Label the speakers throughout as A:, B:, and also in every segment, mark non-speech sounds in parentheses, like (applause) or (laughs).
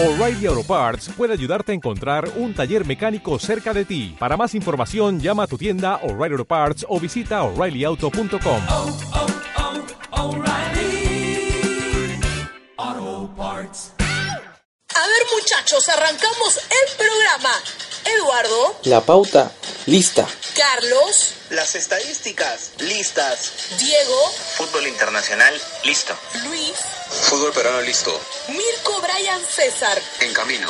A: O'Reilly Auto Parts puede ayudarte a encontrar un taller mecánico cerca de ti. Para más información, llama a tu tienda O'Reilly Auto Parts o visita oreillyauto.com.
B: oh, oh, Parts.
C: A ver muchachos, arrancamos el programa. Eduardo,
D: La pauta lista.
C: Carlos,
E: Las estadísticas, listas.
C: Diego,
E: Fútbol internacional, listo.
C: Luis,
F: Fútbol peruano listo.
C: Mirko, Brian, César.
F: En camino.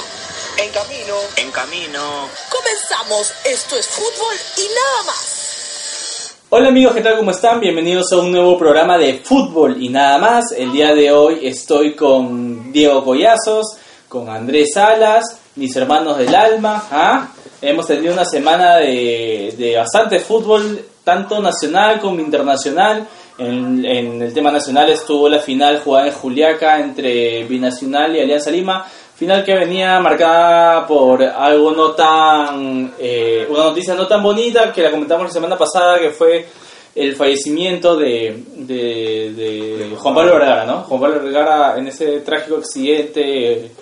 E: En camino. En camino.
C: Comenzamos. Esto es fútbol y nada más.
D: Hola amigos, ¿qué tal? ¿Cómo están? Bienvenidos a un nuevo programa de fútbol y nada más. El día de hoy estoy con Diego Collazos, con Andrés Salas, mis hermanos del alma. ¿ah? Hemos tenido una semana de, de bastante fútbol, tanto nacional como internacional. En, el tema nacional estuvo la final jugada en Juliaca entre Binacional y Alianza Lima. Final que venía marcada por algo no tan. eh, una noticia no tan bonita que la comentamos la semana pasada, que fue el fallecimiento de, de, de Juan Pablo Vergara, ¿no? Juan Pablo Vergara en ese trágico accidente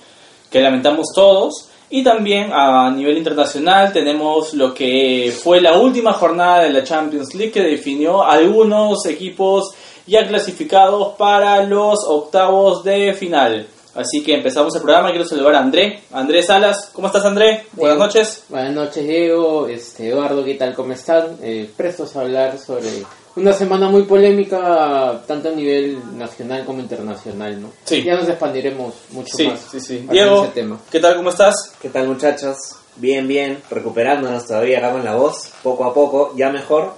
D: que lamentamos todos. Y también a nivel internacional tenemos lo que fue la última jornada de la Champions League que definió algunos equipos ya clasificados para los octavos de final. Así que empezamos el programa. Quiero saludar a André. André Salas. ¿Cómo estás, André? Buenas
G: Diego.
D: noches.
G: Buenas noches, Diego. Este, Eduardo, ¿qué tal? ¿Cómo están? Eh, prestos a hablar sobre una semana muy polémica, tanto a nivel nacional como internacional, ¿no?
D: Sí.
G: Ya nos expandiremos mucho
D: Sí,
G: más.
D: sí, sí. Diego,
G: ese tema.
D: ¿qué tal? ¿Cómo estás?
H: ¿Qué tal muchachos? Bien, bien, recuperándonos todavía acá con la voz, poco a poco, ya mejor,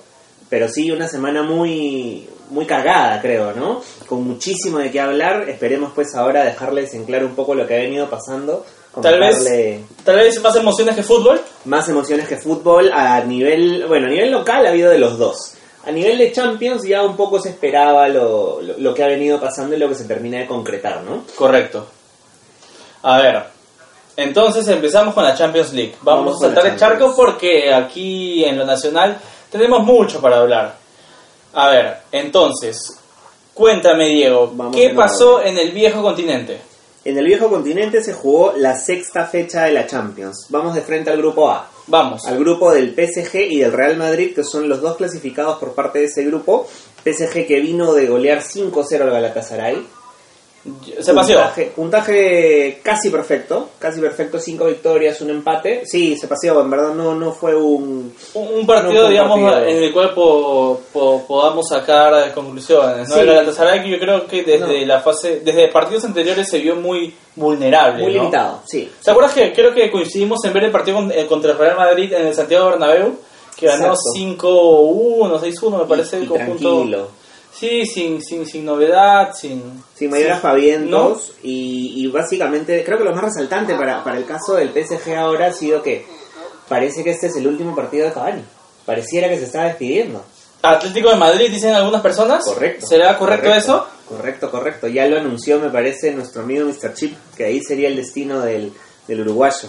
H: pero sí una semana muy muy cargada, creo, ¿no? Con muchísimo de qué hablar, esperemos pues ahora dejarles en claro un poco lo que ha venido pasando,
D: Tal vez, tal vez más emociones que fútbol.
H: más emociones que fútbol a nivel, bueno, a nivel local ha habido de los dos. A nivel de Champions ya un poco se esperaba lo, lo, lo que ha venido pasando y lo que se termina de concretar, ¿no?
D: Correcto. A ver, entonces empezamos con la Champions League. Vamos,
H: Vamos
D: a saltar el charco porque aquí en lo nacional tenemos mucho para hablar. A ver, entonces, cuéntame Diego,
H: Vamos
D: ¿qué pasó en el viejo continente?
H: En el viejo continente se jugó la sexta fecha de la Champions. Vamos de frente al grupo A.
D: Vamos.
H: al grupo del PSG y del Real Madrid, que son los dos clasificados por parte de ese grupo. PSG que vino de golear 5-0 al Galatasaray.
D: Se paseó.
H: Puntaje, puntaje casi perfecto, casi perfecto, 5 victorias, un empate. Sí, se paseó, en verdad no, no fue un...
D: Un un partido,
H: No fue un
D: digamos,
H: partido.
D: en el cual po- po- podamos sacar conclusiones. ¿no?
H: Sí.
D: El Galatasaray que yo creo que desde
H: No.
D: la fase, desde partidos anteriores se vio muy vulnerable.
H: Muy
D: ¿no?
H: limitado, sí.
D: ¿Te acuerdas que creo que coincidimos en ver el partido con- eh, contra el Real Madrid en el Santiago Bernabéu? Que ganó
H: Exacto.
D: 5-1, 6-1 me parece
H: Y-
D: el conjunto.
H: tranquilo.
D: Sí, sin, sin, sin novedad, sin...
H: Sin mayores aspavientos y, y básicamente creo que lo más resaltante para, para el caso del PSG ahora ha sido que parece que este es el último partido de Cavani. Pareciera que se está despidiendo.
D: Atlético de Madrid, dicen algunas personas.
H: Correcto.
D: ¿Será correcto, eso?
H: Correcto, correcto. Ya lo anunció, me parece, nuestro amigo Mr. Chip, que ahí sería el destino del, del uruguayo.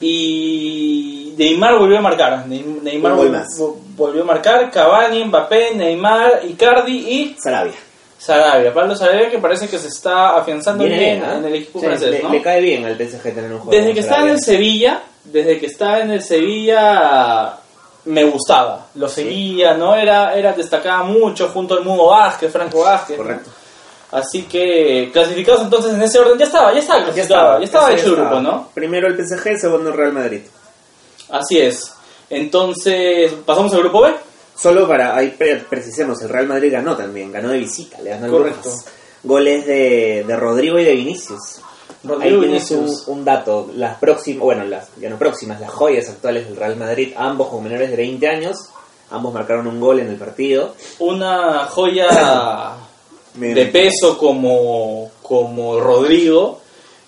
D: Y Neymar volvió a marcar. Ney- Neymar vol-
H: más.
D: vol- volvió a marcar. Cavani, Mbappé, Neymar, Icardi y
H: Sarabia.
D: Sarabia. Pablo Sarabia que parece que se está afianzando bien,
H: bien, ¿ah?
D: en el equipo
H: Sí,
D: francés,
H: le,
D: ¿no?
H: le cae bien al PSG tener un juego.
D: Desde que está en
H: Sarabia.
D: el Sevilla, desde que está en el Sevilla me gustaba, lo seguía, ¿no? Era, era destacaba mucho junto al Mudo Vázquez, Franco Vázquez.
H: Correcto.
D: Así que clasificados entonces en ese orden ya estaba, ya estaba ya estaba,
H: ya
D: hecho el
H: estaba.
D: grupo, ¿no?
H: Primero el PSG, segundo el Real Madrid.
D: Así es. Entonces, pasamos al grupo B.
H: Solo para, ahí pre- precisemos, el Real Madrid ganó también, ganó de visita, le ganó al
D: Correcto.
H: Brujas. Goles de, de Rodrigo y de Vinicius.
D: Rodrigo
H: Ahí tienes un,
D: Vinicius.
H: un dato, las próximas, bueno, las ya no próximas, las joyas actuales del Real Madrid, ambos con menores de 20 años, ambos marcaron un gol en el partido.
D: Una joya (coughs)
H: Bien.
D: de peso como, como Rodrigo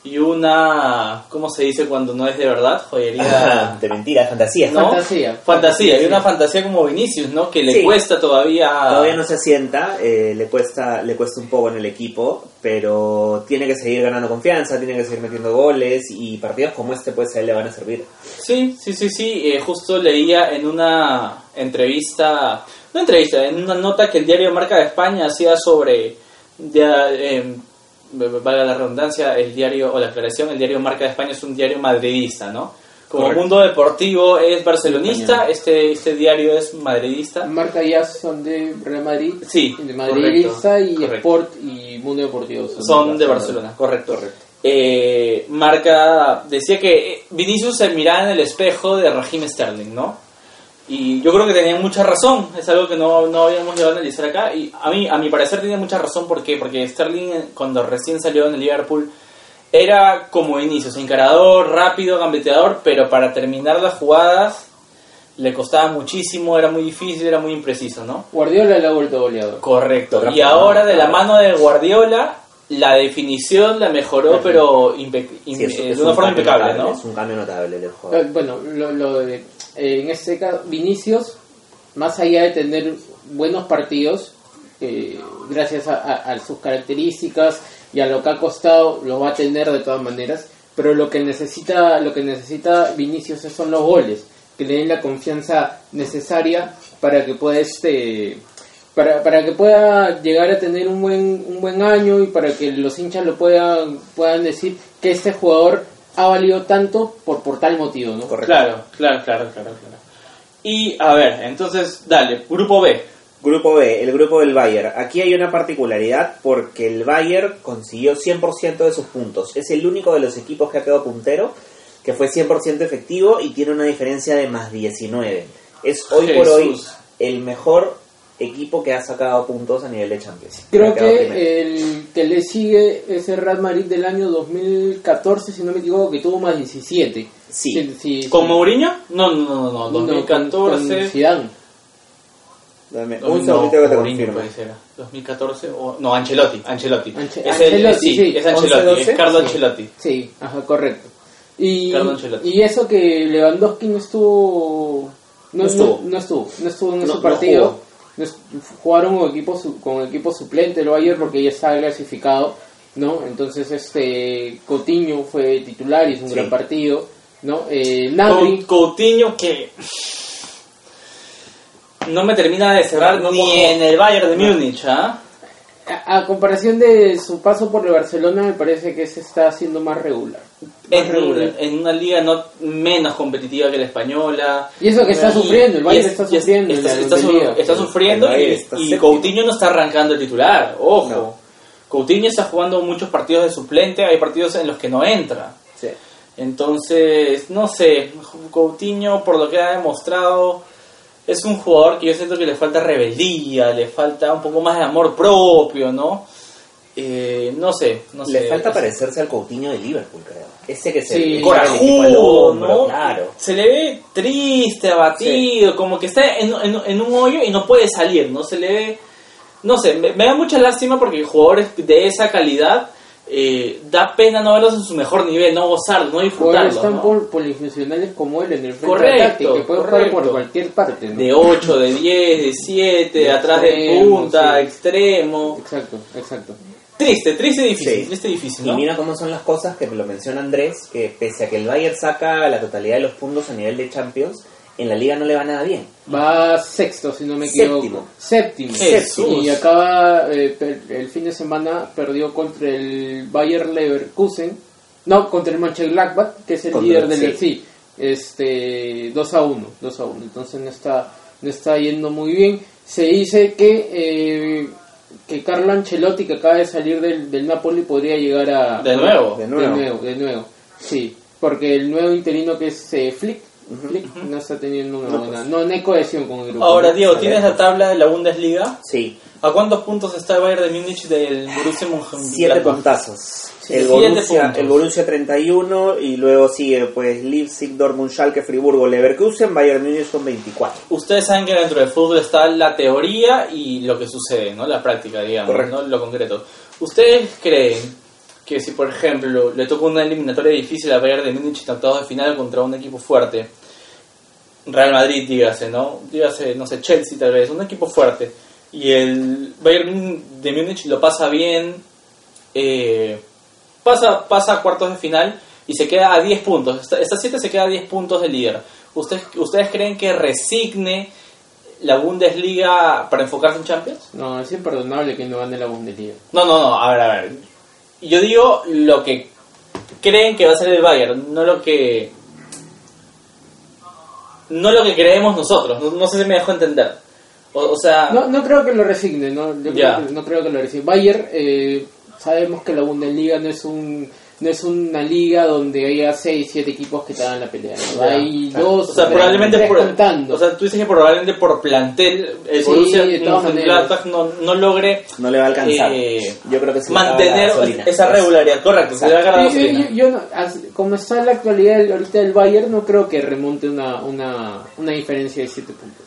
D: y una, ¿cómo se dice cuando no es de verdad? Joyería... (laughs)
H: de mentira, de fantasía.
D: ¿no?
G: Fantasía.
D: Fantasía, y una fantasía como Vinicius, ¿no? Que le
H: Sí.
D: cuesta todavía...
H: Todavía no se asienta, eh, le cuesta le cuesta un poco en el equipo, pero tiene que seguir ganando confianza, tiene que seguir metiendo goles y partidos como este pues a él le van a servir.
D: Sí, sí, sí, sí. eh, justo leía en una entrevista, no entrevista, en una nota que el diario Marca de España hacía sobre de, eh, v- valga la redundancia, el diario, o la aclaración, el diario Marca de España es un diario madridista, ¿no? Como
H: Correcto.
D: Mundo Deportivo es barcelonista, este, este diario es madridista.
G: Marca ya son de Real Madrid,
D: Sí,
G: de Madridista
D: correcto,
G: y
D: correcto.
G: Sport y Mundo Deportivo.
D: Son de Barcelona, correcto. Eh, Marca decía que eh, Vinicius se miraba en el espejo de Raheem Sterling, ¿no? Y yo creo que tenían mucha razón, es algo que no, no habíamos llegado a analizar acá. Y a mí, a mi parecer, tenía mucha razón, ¿por qué? Porque Sterling, eh, cuando recién salió en el Liverpool, era como Vinicius, encarador, rápido, gambeteador, pero para terminar las jugadas le costaba muchísimo, era muy difícil, era muy impreciso, ¿no?
G: Guardiola le ha vuelto goleador.
D: Correcto. Y ahora de la mano de Guardiola, la definición la mejoró, pero impe-
H: Sí, es-
D: eh,
H: es
D: de una
H: un
D: forma impecable,
H: notable,
D: ¿no?
H: Es un cambio notable del
G: Eh,
H: juego.
G: Bueno, lo, lo de, eh, en este caso, Vinicius, más allá de tener buenos partidos, eh, gracias a, a- sus características y a lo que ha costado, lo va a tener de todas maneras. Pero lo que necesita, lo que necesita Vinicius son los goles, que le den la confianza necesaria para que pueda este para, para que pueda llegar a tener un buen un buen año y para que los hinchas lo puedan puedan decir que este jugador ha valido tanto por por tal motivo, ¿no?
H: Correcto.
D: Claro, claro, claro, claro, claro. Y a ver, entonces, dale, grupo B.
H: Grupo B, el grupo del Bayern. Aquí hay una particularidad porque el Bayern consiguió 100% de sus puntos. Es el único de los equipos que ha quedado puntero que fue 100% efectivo y tiene una diferencia de más 19. Es hoy por hoy el mejor equipo que ha sacado puntos a nivel de Champions.
G: Creo que el que le sigue es el Real Madrid del año 2014, si no me equivoco, que tuvo más 17.
H: Sí.
G: sí,
D: ¿Con
G: sí.
D: Mourinho? No, no, no, no,
G: No, con-
D: 2014.
G: con Zidane.
H: Dame
D: No,
H: un segundito que te
D: Mourinho
H: confirmo.
D: puede ser. 2014 o no, Ancelotti, Ancelotti.
G: Anche-
D: es el,
G: Ancelotti,
D: sí,
G: sí.
D: es Ancelotti,
H: 11-12.
D: es Carlo
G: Sí.
D: Ancelotti.
G: Sí, ajá, correcto. Y, y eso que Lewandowski no estuvo no,
H: No estuvo.
G: no, no estuvo, no estuvo en
H: No-
G: ese partido.
H: jugó.
G: Es- jugaron con equipo con equipo suplente lo ayer porque ya estaba clasificado, ¿no? Entonces este Coutinho fue titular y hizo un
H: Sí.
G: gran partido, ¿no? Eh, Nabri,
D: Con Coutinho que no me termina de cerrar
H: No,
D: ni en el Bayern de Múnich, ¿ah?
G: A, a comparación de su paso por el Barcelona, me parece que se está haciendo más regular. Más
D: En,
G: regular.
D: en una liga no menos competitiva que la española.
G: Y eso que está
D: Y-
G: sufriendo, el Bayern
D: es-
G: está sufriendo en
D: Está, está está sufriendo y,
H: está
D: y. Coutinho no está arrancando el titular, ojo.
H: No.
D: Coutinho está jugando muchos partidos de suplente, hay partidos en los que no entra.
H: Sí.
D: Entonces, no sé, Coutinho por lo que ha demostrado es un jugador que yo siento que le falta rebeldía, le falta un poco más de amor propio, ¿no? Eh, no sé, no sé.
H: Le falta parecerse al Coutinho de Liverpool, creo. Ese que se
G: Sí.
H: al
D: corajudo, ¿no?
H: Claro.
D: Se le ve triste, abatido, como que está en, en- en un hoyo y no puede salir, ¿no? Se le ve, no sé, me, me da mucha lástima porque jugadores de esa calidad eh, da pena no verlos en su mejor nivel, no gozar, no
G: Jugadores
D: disfrutarlo,
G: tan
D: ¿no?
G: pol- polifuncionales como él en el frente
D: Correcto,
G: de ataque, que puede jugar por cualquier parte. ¿no?
D: De 8, de 10, de 7, de
G: De
D: atrás de
G: extremo,
D: punta,
G: sí.
D: extremo.
G: Exacto, exacto.
D: Triste, triste y difícil,
H: Sí.
D: triste y difícil,
H: Y
D: ¿no?
H: mira cómo son las cosas que me lo menciona Andrés, que pese a que el Bayern saca la totalidad de los puntos a nivel de Champions, en la liga no le va nada bien.
G: Va sexto, si no me
H: Séptimo.
G: equivoco. Séptimo.
D: Jesús.
G: Y acaba, eh, per- el fin de semana perdió contra el Bayer Leverkusen. No, contra el Mönchengladbach, que es el
H: Contra
G: líder
H: el-
G: del
H: sí.
G: Este, 2 a 1, 2 a 1. Entonces no está, no está yendo muy bien. Se dice que, eh, que Carlo Ancelotti, que acaba de salir del, del Napoli, podría llegar a...
D: De nuevo.
H: De
G: De
H: nuevo.
G: nuevo, de nuevo. Sí, porque el nuevo interino que es eh, Flick, Flick no está teniendo una
H: No,
G: buena...
H: pues.
G: No, no hay cohesión con el grupo.
D: Ahora. Diego, ¿tienes la tabla de la Bundesliga?
H: Sí,
D: ¿A cuántos puntos está el Bayern de Múnich del Borussia Mönchengladbach?
H: siete puntazos. El Borussia, el Borussia 31 y luego sigue pues Leipzig, Dortmund, Schalke, Friburgo, Leverkusen, Bayern Múnich con 24.
D: Ustedes saben que dentro del fútbol está la teoría y lo que sucede, ¿no? La práctica, digamos,
H: Correcto.
D: ¿no? Lo concreto. ¿Ustedes creen que si, por ejemplo, le toca una eliminatoria difícil al Bayern de Múnich en octavos de final contra un equipo fuerte, Real Madrid, dígase, ¿no? Dígase, no sé, Chelsea tal vez, un equipo fuerte, y el Bayern de Múnich lo pasa bien, eh, pasa, pasa a cuartos de final y se queda a 10 puntos. Esta, esta 7 se queda a 10 puntos de líder. ¿Ustedes, ¿Ustedes creen que resigne la Bundesliga para enfocarse en Champions?
G: No, es imperdonable que no gane la Bundesliga.
D: No, no, no, a ver, a ver. yo digo lo que creen que va a ser el Bayern, no lo que no lo que creemos nosotros. No, no sé si me dejo entender. O, o sea,
G: No, no creo que lo resigne, no, Yo creo que- no creo que lo resigne. Bayern, eh, sabemos que la Bundesliga no es un no es una liga donde haya 6, 7 equipos que te dan la pelea. ¿no?
D: Ya,
G: Hay
D: claro.
G: dos,
D: o sea,
G: tres,
D: probablemente
G: tres
D: por,
G: contando.
D: o sea, tú dices que probablemente por plantel el
G: Sí,
D: Borussia no, no logre
H: No le va a alcanzar.
D: eh,
H: Yo creo que
D: mantener esa regularidad, correcto, se le va a la
G: Sí, yo, yo- yo no- as- como está la actualidad ahorita del Bayern, no creo que remonte una, una, una diferencia de 7 puntos.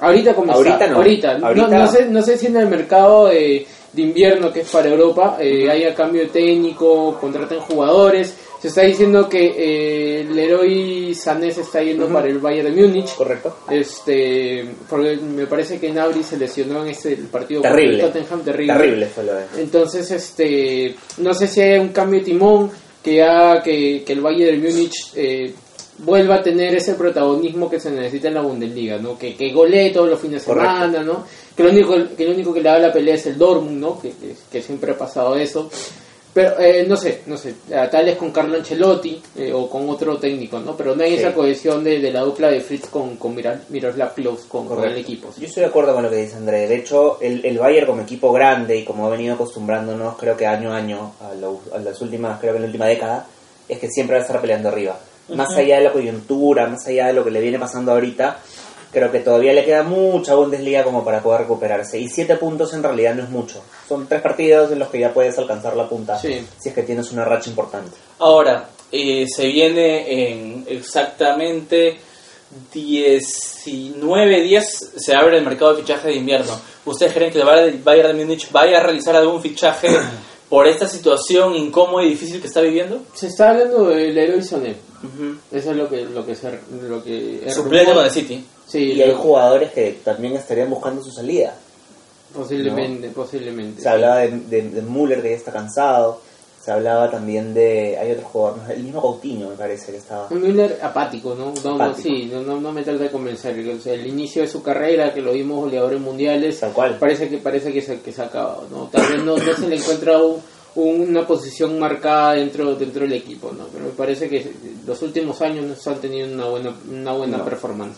G: Ahorita como
H: Ahorita
G: está,
H: no.
G: ahorita.
H: Ahorita-
G: No, sé, no sé si en el mercado de, de invierno que es para Europa eh, haya cambio de técnico, contratan jugadores. Se está diciendo que eh, Leroy Sané se está yendo para el Bayern de Múnich.
H: Correcto.
G: Este, porque me parece que Nabri se lesionó en este el partido contra
H: Terrible.
G: el Tottenham terrible.
H: Terrible fue lo de.
G: Entonces, este, no sé si hay un cambio de timón que haga que, que el Bayern de Múnich eh, vuelva a tener ese protagonismo que se necesita en la Bundesliga, ¿no? Que, que golee todos los fines de
H: Correcto.
G: semana, ¿no? Que lo único que lo único que le da la pelea es el Dortmund, ¿no? Que, que, que siempre ha pasado eso. Pero eh, no sé, no sé, tal vez con Carlo Ancelotti eh, o con otro técnico, ¿no? Pero no hay
H: Sí.
G: esa cohesión de, de la dupla de Fritz con, con Mira- Miroslav Klose, con, con el equipo. ¿sí?
H: Yo estoy de acuerdo con lo que dice André. De hecho, el, el Bayern como equipo grande y como ha venido acostumbrándonos, creo que año a año, a, lo- a las últimas, creo que en la última década, es que siempre va a estar peleando arriba. Más allá de la coyuntura, más allá de lo que le viene pasando ahorita, creo que todavía le queda mucha Bundesliga como para poder recuperarse. Y siete puntos en realidad no es mucho. Son tres partidos en los que ya puedes alcanzar la punta
G: Sí.
H: si es que tienes una racha importante.
D: Ahora, eh, se viene en exactamente 19 días se abre el mercado de fichaje de invierno. ¿Ustedes creen que el Bayern Bayern de Múnich vaya a realizar algún fichaje (clears throat) por esta situación incómoda y difícil que está viviendo?
G: Se está hablando del Leroy Sané. Eso es lo que lo que se, lo que es
D: Suplente con el City.
G: Sí,
H: Y hay jugadores que también estarían buscando su salida.
G: posiblemente, posiblemente.
H: Se hablaba de, de, de Müller que ya está cansado. Se hablaba también de. Hay otro jugador, el mismo Coutinho me parece que estaba.
G: Un Müller apático, ¿no? No, no,
H: Apático.
G: sí, no, no, no me trata de convencer. O sea, el inicio de su carrera, que lo vimos goleadores mundiales,
H: Tal cual.
G: parece que parece que se, que se ha acabado, ¿no? Tal vez no, no se le encuentra un- una posición marcada dentro dentro del equipo, ¿no? Pero me parece que los últimos años no están teniendo una buena una buena
H: No.
G: performance.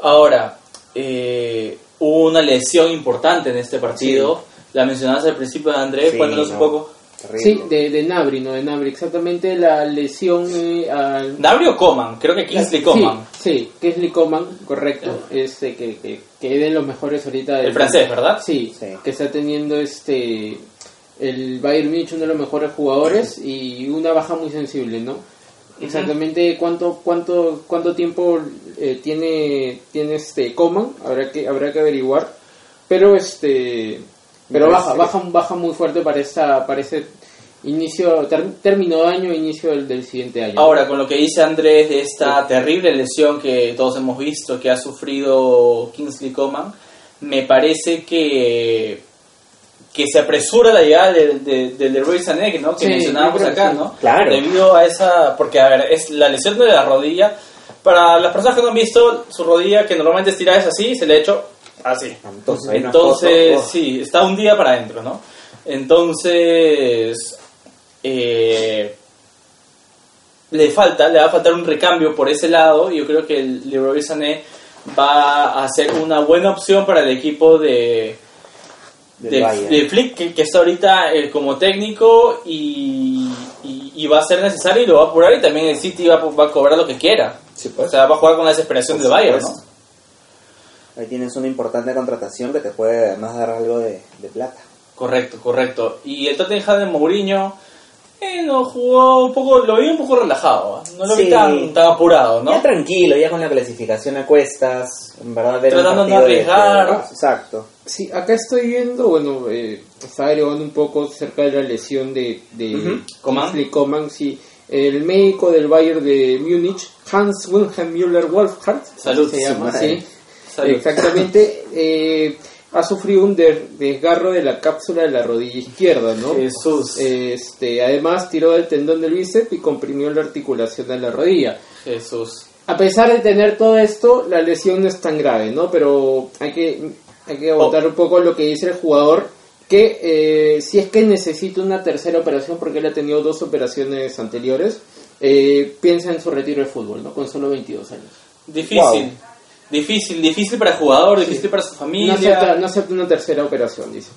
D: Ahora, eh, hubo una lesión importante en este partido. La mencionaste al principio de Andrés,
H: Sí,
D: cuéntanos un poco.
H: Terrible.
G: Sí, de, de Nabri, ¿no? De Nabri, exactamente la lesión eh, al...
D: ¿Nabri o Coman? Creo que Kingsley Coman.
G: Sí, sí, Kingsley Coman, correcto. Este, que, que, que es de los mejores ahorita. del-
D: El francés, ¿verdad?
G: Sí,
H: Sí.
G: que está teniendo este el Bayern Munich uno de los mejores jugadores y una baja muy sensible, ¿no? Exactamente cuánto cuánto cuánto tiempo eh, tiene tiene este Coman, habrá que habrá que averiguar, pero este pero baja baja baja muy fuerte para esta para ese inicio ter- término de año inicio del, del siguiente año.
D: Ahora, con lo que dice Andrés de esta terrible lesión que todos hemos visto que ha sufrido Kingsley Coman, me parece que que se apresura la llegada del de, de Leroy Sané, que, ¿no? que
G: Sí,
D: mencionábamos acá,
G: sí.
D: ¿no?
H: Claro.
D: Debido a esa, porque a ver, es la lesión de la rodilla. Para las personas que no han visto, su rodilla que normalmente estirada es así, se le ha hecho
H: Entonces, hay una
D: Entonces,
H: foto, oh,
D: sí, está un día para adentro, ¿no? Entonces, eh, le falta, le va a faltar un recambio por ese lado y yo creo que el Leroy Sané va a ser una buena opción para el equipo de, de, Flick, que, que está ahorita eh, como técnico y, y- y va a ser necesario y lo va a apurar y también el City va, a- va a cobrar lo que quiera.
H: Sí, pues.
D: O sea, va a jugar con la desesperación
H: Por
D: del Bayern, ¿no?
H: Ahí tienes una importante contratación que te puede además dar algo de, de plata.
D: Correcto, correcto. Y el Tottenham de Mourinho eh, no jugó un poco, lo vi un poco relajado, ¿eh? no lo vi
H: Sí.
D: tan, tan apurado, ¿no?
H: Ya tranquilo, ya con la clasificación a cuestas, en verdad
D: Tratando de no arriesgar.
H: de- Exacto.
G: Sí, acá estoy viendo, bueno, eh, estaba averiguando un poco acerca de la lesión de, de
D: Ujú. Coman.
G: Kingsley Coman, sí. El médico del Bayern de Múnich, Hans Wilhelm Müller Wolfhardt,
D: Salud,
G: se llama, sí.
D: Salud.
G: Exactamente, eh, ha sufrido un der- desgarro de la cápsula de la rodilla izquierda, ¿no?
D: Jesús.
G: Este, además tiró del tendón del bíceps y comprimió la articulación de la rodilla.
D: Jesús.
G: A pesar de tener todo esto, la lesión no es tan grave, ¿no? Pero hay que, hay que agotar un poco lo que dice el jugador, que eh, si es que necesita una tercera operación, porque él ha tenido dos operaciones anteriores, eh, piensa en su retiro del fútbol, ¿no? Con solo 22 años.
D: Difícil.
H: Wow.
D: Difícil, difícil para el jugador, difícil para su
G: No
D: familia.
G: acepta, no acepta una tercera operación, dice.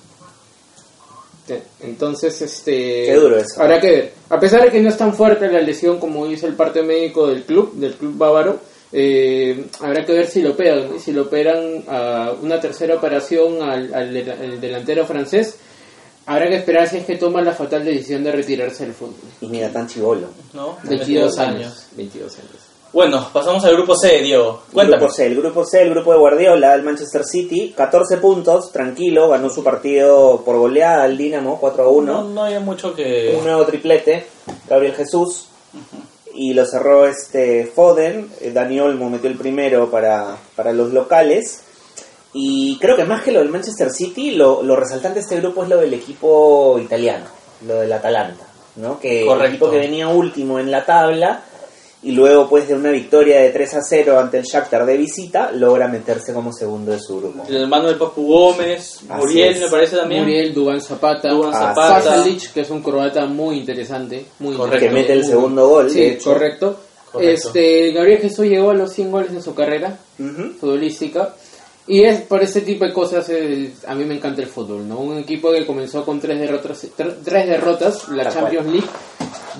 G: Entonces, este...
H: Qué duro eso.
G: Habrá que ver. A pesar de que no es tan fuerte la lesión como dice el parte médico del club, del club bávaro, eh, habrá que ver si lo operan. Si lo operan a una tercera operación al, al del- al delantero francés, habrá que esperar si es que toma la fatal decisión de retirarse del fútbol.
H: Y mira, tan chivolo.
D: ¿no?
G: 22 años. 22 años.
D: Bueno, pasamos al grupo C, Diego. Cuéntame.
H: Grupo C, el grupo C, el grupo de Guardiola, el Manchester City, 14 puntos, tranquilo, ganó su partido por goleada al Dinamo, 4 a 1.
D: No, no hay mucho que...
H: Un nuevo triplete, Gabriel Jesús. Y lo cerró este Foden, eh, Dani Olmo metió el primero para, para los locales. Y creo que más que lo del Manchester City, lo, lo resaltante de este grupo es lo del equipo italiano, lo del Atalanta, ¿no? Que el
D: Correcto.
H: equipo que venía último en la tabla y luego pues de una victoria de 3 a 0 ante el Shakhtar de visita, logra meterse como segundo de su grupo.
D: El hermano del Papu Gómez,
H: Así
D: Muriel
H: es.
D: me parece también.
G: Muriel Dubán Zapata,
H: Ah,
D: Zapata.
G: Pasalic, que es un croata muy interesante, muy
D: Correcto.
H: Que
G: interesante,
H: mete el segundo gol,
G: Sí,
H: de hecho.
G: correcto.
D: Correcto.
G: Este, Gabriel Jesús llegó a los 100 goles en su carrera
H: Ujú.
G: futbolística. Y es por este tipo de cosas, eh, a mí me encanta el fútbol, ¿no? Un equipo que comenzó con tres derrotas, tre- tres derrotas la
H: Tal
G: Champions League,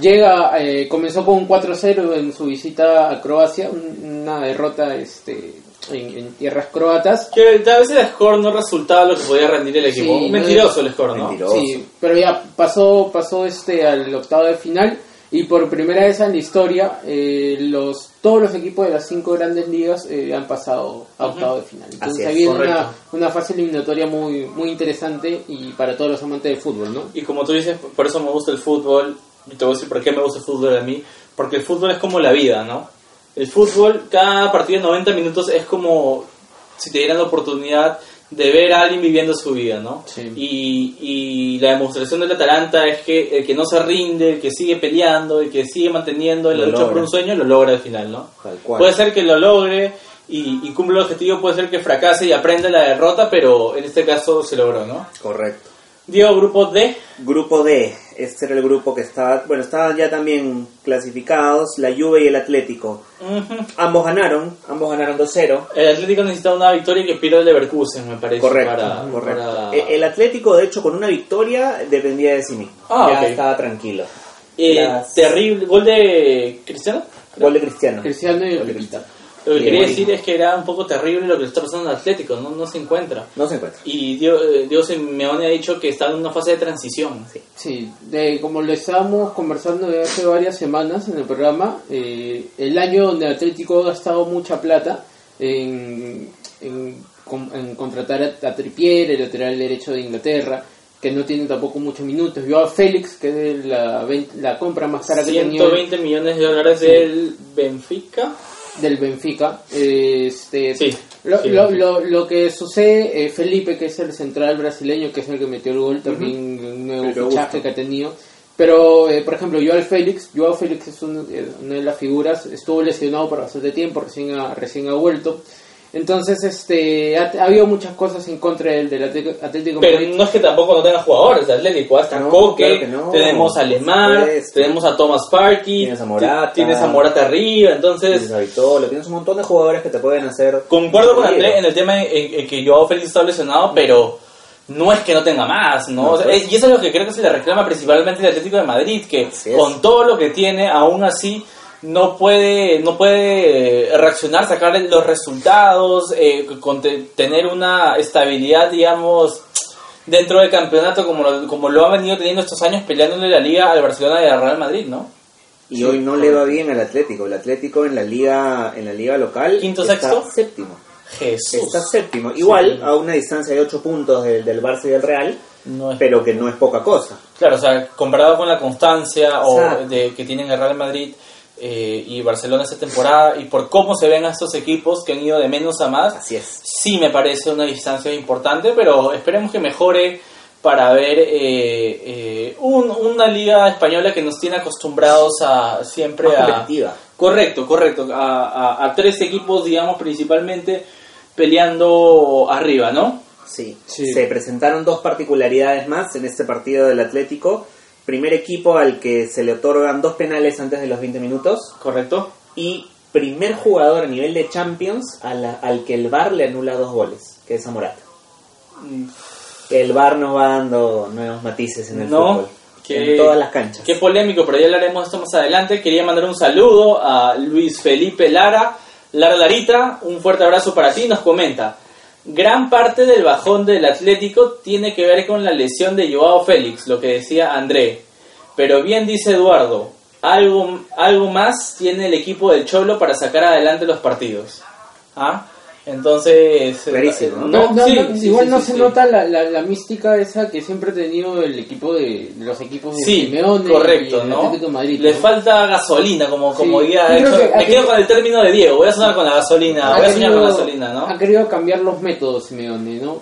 G: llega, eh, comenzó con un 4-0 en su visita a Croacia, un- una derrota este, en, en tierras croatas.
D: Que a veces el score no resultaba lo que podía rendir el equipo.
G: Sí,
D: mentiroso el score, ¿no?
H: Mentiroso.
G: Sí, pero ya pasó, pasó este al octavo de final y por primera vez en la historia eh, los todos los equipos de las cinco grandes ligas eh, han pasado a octavo de final. Entonces ahí viene una, una fase eliminatoria muy muy interesante y para todos los amantes del fútbol, ¿no?
D: Y como tú dices, por eso me gusta el fútbol. Y te voy a decir por qué me gusta el fútbol a mí. Porque el fútbol es como la vida, ¿no? El fútbol, cada partido de 90 minutos es como si te dieran la oportunidad de ver a alguien viviendo su vida, ¿no?
G: Sí.
D: Y, y la demostración del Atalanta es que el que no se rinde, el que sigue peleando, el que sigue manteniendo la lucha por un sueño, lo logra al final, ¿no?
H: Tal cual.
D: Puede ser que lo logre y, y cumpla el objetivo, puede ser que fracase y aprenda la derrota, pero en este caso se logró, ¿no?
H: Correcto.
D: Diego, grupo D.
H: Grupo D, este era el grupo que estaba, bueno, estaban ya también clasificados, la Juve y el Atlético. Ambos ganaron, ambos ganaron 2-0.
D: El Atlético necesita una victoria que pierde el Leverkusen, me parece.
H: Correcto,
D: para-
H: correcto.
D: para-
H: E- El Atlético, de hecho, con una victoria dependía de sí mismo.
D: Ah,
H: ya estaba tranquilo.
D: Eh,
H: Las-
D: Terrible. ¿Gol de Cristiano?
H: Gol de Cristiano.
G: Cristiano y
H: Gol de
G: Pepita.
D: Lo que quería decir es que era un poco terrible lo que le está pasando al Atlético, no, no se encuentra.
H: No se encuentra.
D: Y Dios, Dios Simeone ha dicho que está en una fase de transición.
G: Sí, de, como lo estábamos conversando de hace varias semanas en el programa, eh, el año donde Atlético ha gastado mucha plata en, en, con- en contratar a, a Trippier, el lateral derecho de Inglaterra, que no tiene tampoco muchos minutos. Yo a Félix, que es la, la compra más cara que tenía
D: 120 millones de dólares del Benfica.
G: Del Benfica. Este,
D: Sí,
G: lo,
D: sí,
G: lo, lo, lo que sucede, eh, Felipe, que es el central brasileño, que es el que metió el gol, también un nuevo
H: Pero
G: fichaje
H: gusto.
G: que ha tenido. Pero, eh, por ejemplo, Joao Félix, Joao Félix es un- eh, una de las figuras, estuvo lesionado por bastante tiempo, recién ha, recién ha vuelto. Entonces, este, ha, ha habido muchas cosas en contra del, del Atlético, Atlético
D: Pero
G: Madrid.
D: no es que tampoco no tenga jugadores de Atlético. Hasta
H: No,
D: Coque,
H: claro que no.
D: tenemos a Lemar, tenemos a Thomas Parky,
H: Tienes a Morata.
D: tienes a Morata arriba. Entonces,
H: Tienes a Vitolo, tienes un montón de jugadores que te pueden hacer.
D: Concuerdo con. Andrés en el tema en, en que Joao Félix está lesionado, pero no es que no tenga más, ¿no?
H: No,
D: O sea,
H: pues.
D: es- y eso es lo que creo que se le reclama principalmente al Atlético de Madrid, que con todo lo que tiene, aún así no puede no puede eh, reaccionar, sacar los resultados, eh, con te- tener una estabilidad, digamos, dentro del campeonato como lo, como lo ha venido teniendo estos años peleándole la liga al Barcelona y al Real Madrid, ¿no?
H: Y hoy no le va bien al Atlético. El Atlético en la liga, en la liga local.
D: ¿Quinto,
H: está
D: sexto?
H: Séptimo.
D: Jesús.
H: Está séptimo. Igual a una distancia de 8 puntos del, del Barça y del Real,
D: No es
H: pero que no es poca cosa.
D: Claro, o sea, comparado con la constancia o de, que tienen el Real Madrid eh, y Barcelona esta temporada y por cómo se ven a estos equipos que han ido de menos a más,
H: Así es.
D: sí me parece una distancia importante, pero esperemos que mejore para ver eh, eh, un- una liga española que nos tiene acostumbrados a siempre
H: Más
D: a...
H: competitiva.
D: Correcto, correcto, a, a- a tres equipos, digamos, principalmente peleando arriba, ¿no?
H: Sí.
G: Sí.
H: Se presentaron dos particularidades más en este partido del Atlético. Primer equipo al que se le otorgan dos penales antes de los 20 minutos.
D: ¿Correcto?
H: Y primer jugador a nivel de Champions a la- al que el VAR le anula dos goles, que es Zamorata. El VAR nos va dando nuevos matices en el
D: No,
H: fútbol.
D: que-
H: En todas las canchas.
D: Qué polémico, pero ya hablaremos de esto más adelante. Quería mandar un saludo a Luis Felipe Lara, Lara Larita, un fuerte abrazo para ti. Nos comenta, gran parte del bajón del Atlético tiene que ver con la lesión de Joao Félix, lo que decía André. Pero bien dice Eduardo, algo, algo más tiene el equipo del Cholo para sacar adelante los partidos. ¿Ah? Entonces...
H: Clarísimo, ¿no?
G: No, no,
D: sí,
G: no,
D: sí,
G: igual
D: sí,
G: no
D: sí,
G: se
D: sí.
G: nota la, la, la mística esa que siempre ha tenido el equipo de los equipos de
D: Sí,
G: Simeone y
D: correcto,
G: el
D: ¿no?
G: Atlético de Madrid.
D: Le
G: ¿no?
D: falta gasolina, como, como
G: ha
D: me quedo
G: querido-
D: con el término de Diego. Voy a sonar con la gasolina.
G: Ha
D: Voy a soñar con
G: querido-
D: gasolina, ¿no?
G: Ha querido cambiar los métodos Simeone, ¿no?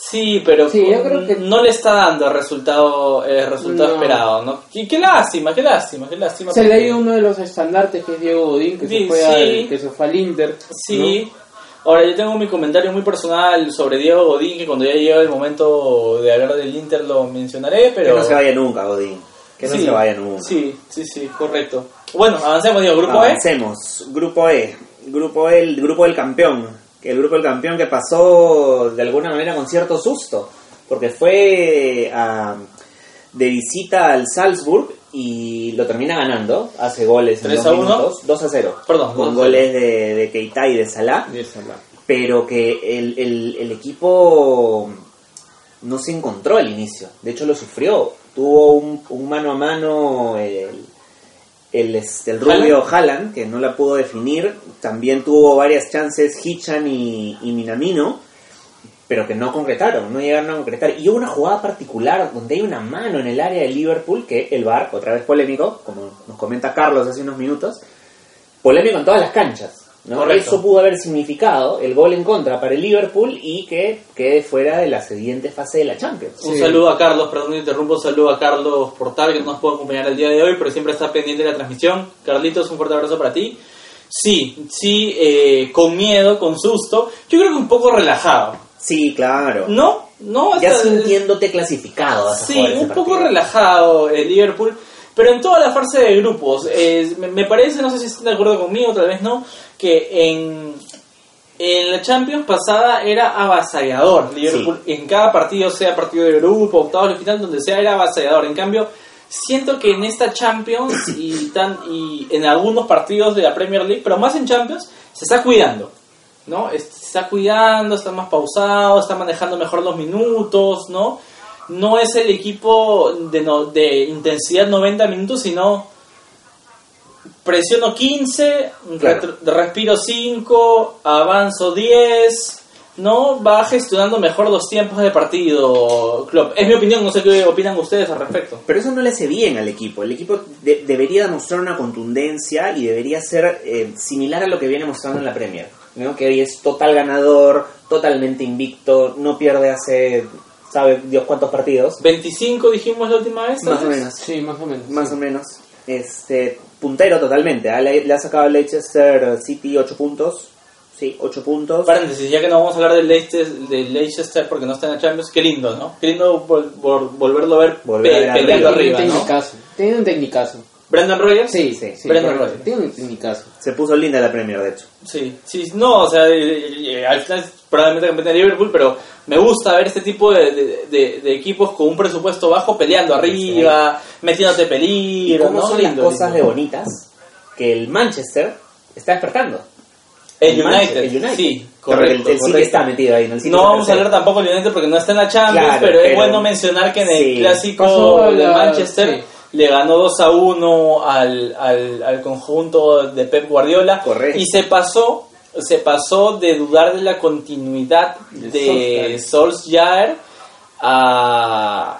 D: Sí, pero
G: Sí, yo creo que-
D: no le está dando el resultado, el resultado
G: No.
D: esperado, ¿no? Qué, qué lástima, qué lástima, qué lástima.
G: Se le ha ido uno de los estandartes que es Diego Godín, que,
D: Sí,
G: se, fue
D: sí.
G: al, que se fue al Inter.
D: Sí. Ahora, yo tengo mi comentario muy personal sobre Diego Godín, que cuando ya llegue el momento de hablar del Inter lo mencionaré, pero...
H: Que no se vaya nunca, Godín. Que no
D: Sí,
H: se vaya nunca.
D: Sí, sí, sí, correcto. Bueno, avancemos, Diego. Grupo E.
H: Avancemos. Grupo E. Grupo E, el grupo del campeón. Que el grupo del campeón que pasó de alguna manera con cierto susto. Porque fue a- de visita al Salzburg y lo termina ganando. Hace goles en
D: 3
H: dos
D: a 1.
H: minutos. 2 a 0.
D: Perdón, 2 a
H: Con
D: 0.
H: goles de, de Keita y de Salah.
G: De
H: Pero que el, el- el equipo no se encontró al inicio. De hecho, lo sufrió. Tuvo un, un mano a mano el, el, el rubio Haaland, que no la pudo definir. También tuvo varias chances Hichan y, y Minamino, pero que no concretaron, no llegaron a concretar. Y hubo una jugada particular donde hay una mano en el área de Liverpool que el VAR, otra vez polémico, como nos comenta Carlos hace unos minutos, polémico en todas las canchas. ¿no?
D: Correcto.
H: Eso pudo haber significado el gol en contra para el Liverpool y que quede fuera de la siguiente fase de la Champions.
D: Un
G: Sí.
D: saludo a Carlos, perdón que interrumpo, un saludo a Carlos Portal que no nos puede acompañar el día de hoy, pero siempre está pendiente de la transmisión. Carlitos, un fuerte abrazo para ti. Sí, sí, eh, con miedo, con susto, yo creo que un poco relajado.
H: Sí, claro.
D: ¿No? No,
H: ya sintiéndote clasificado. vas a
D: Sí,
H: jugar
D: un poco
H: partido.
D: relajado el Liverpool, pero en toda la fase de grupos. eh, me, me parece, no sé si están de acuerdo conmigo, tal vez no, que en, en la Champions pasada era avasallador. Liverpool en cada partido, sea partido de grupo, octavos de final, donde sea, era avasallador. En cambio, siento que en esta Champions y, tan, y en algunos partidos de la Premier League, pero más en Champions, se está cuidando. ¿No? Está cuidando, está más pausado, está manejando mejor los minutos, ¿no? No es el equipo de, no- de intensidad 90 minutos, sino presiono 15,
H: Claro.
D: respiro 5, avanzo 10, ¿no? Va gestionando mejor los tiempos de partido, Klopp. Es mi opinión, no sé qué opinan ustedes al respecto.
H: Pero eso no le hace bien al equipo. El equipo de- debería demostrar una contundencia y debería ser eh, similar a lo que viene mostrando en la Premier. ¿No? Que hoy es total ganador, totalmente invicto, no pierde hace, sabe Dios cuántos partidos.
D: 25 dijimos la última vez.
H: Más o menos.
G: Sí, más o menos.
H: Más
G: sí.
H: o menos. Este, puntero totalmente. ¿ah? Le, le ha sacado Leicester City 8 puntos. Sí, 8 puntos.
D: Paréntesis, ya que no vamos a hablar del Leicester, del Leicester porque no está en la Champions, qué lindo, ¿no? Qué lindo vol- vol- volverlo a ver,
H: Volver a
D: pe-
H: ver
D: peleando
H: arriba.
D: ¿no?
G: un tecnicazo.
D: Brendan Rodgers.
G: Sí,
H: Sí,
G: sí, sí.
D: Brendan
G: correcto.
D: Rodgers.
G: Tiene un tecnicazo.
H: Se puso linda la Premier, de hecho.
D: Sí, sí, no, o sea, eh, eh, al final es probablemente campeón de Liverpool, pero me gusta ver este tipo de, de- de- de equipos con un presupuesto bajo peleando arriba, metiéndote
H: ¿Y
D: peligro,
H: cómo
D: ¿no?
H: son
D: Lindo,
H: las cosas
D: lindo.
H: de bonitas? Que el Manchester está despertando.
D: El
H: Manchester-
D: United,
H: el United.
D: sí, correcto.
H: el, el City
D: correcto.
H: está metido ahí. ¿no? El City
D: No vamos a hablar tampoco del United porque no está en la Champions,
H: Claro,
D: pero, es bueno mencionar que en el
H: sí.
D: clásico de Manchester
G: sí.
D: Le ganó 2 a 1 al, al, al conjunto de Pep Guardiola
H: Correcto.
D: y se pasó se pasó de dudar de la continuidad
G: De
D: de Solskjaer a,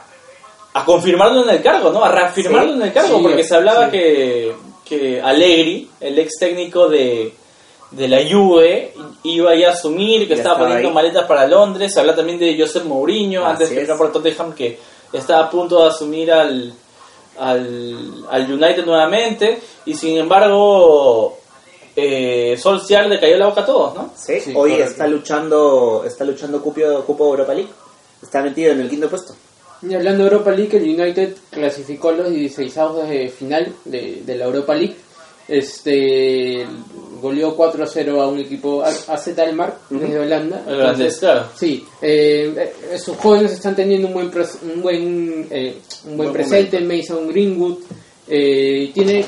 D: a confirmarlo en el cargo, ¿no? A reafirmarlo
H: Sí,
D: en el cargo,
G: sí,
D: porque se hablaba
G: sí.
D: que, que Allegri, el ex técnico de, de la Juve, iba ya a asumir, que estaba
H: estaba
D: poniendo
H: ahí.
D: maletas para Londres. Se habla también de Josep Mourinho,
H: Así
D: antes que
H: es.
D: entrara por Tottenham, que estaba a punto de asumir al, al, al United nuevamente. Y sin embargo, eh, Solskjaer le cayó la boca a todos, ¿no?
H: Sí,
G: Sí,
H: hoy
G: correcto.
H: está luchando, está luchando cupo, cupo Europa League. Está metido en el quinto puesto.
G: Y hablando de Europa League, el United clasificó los 16 de final de, de la Europa League. Este goleó 4-0 a un equipo A- AZ Almar desde Holanda.
D: El holandés, claro.
G: Sí, eh, sus jóvenes están teniendo un buen pres- un buen eh, un buen
H: Buen
G: presente. Mason Greenwood eh, tiene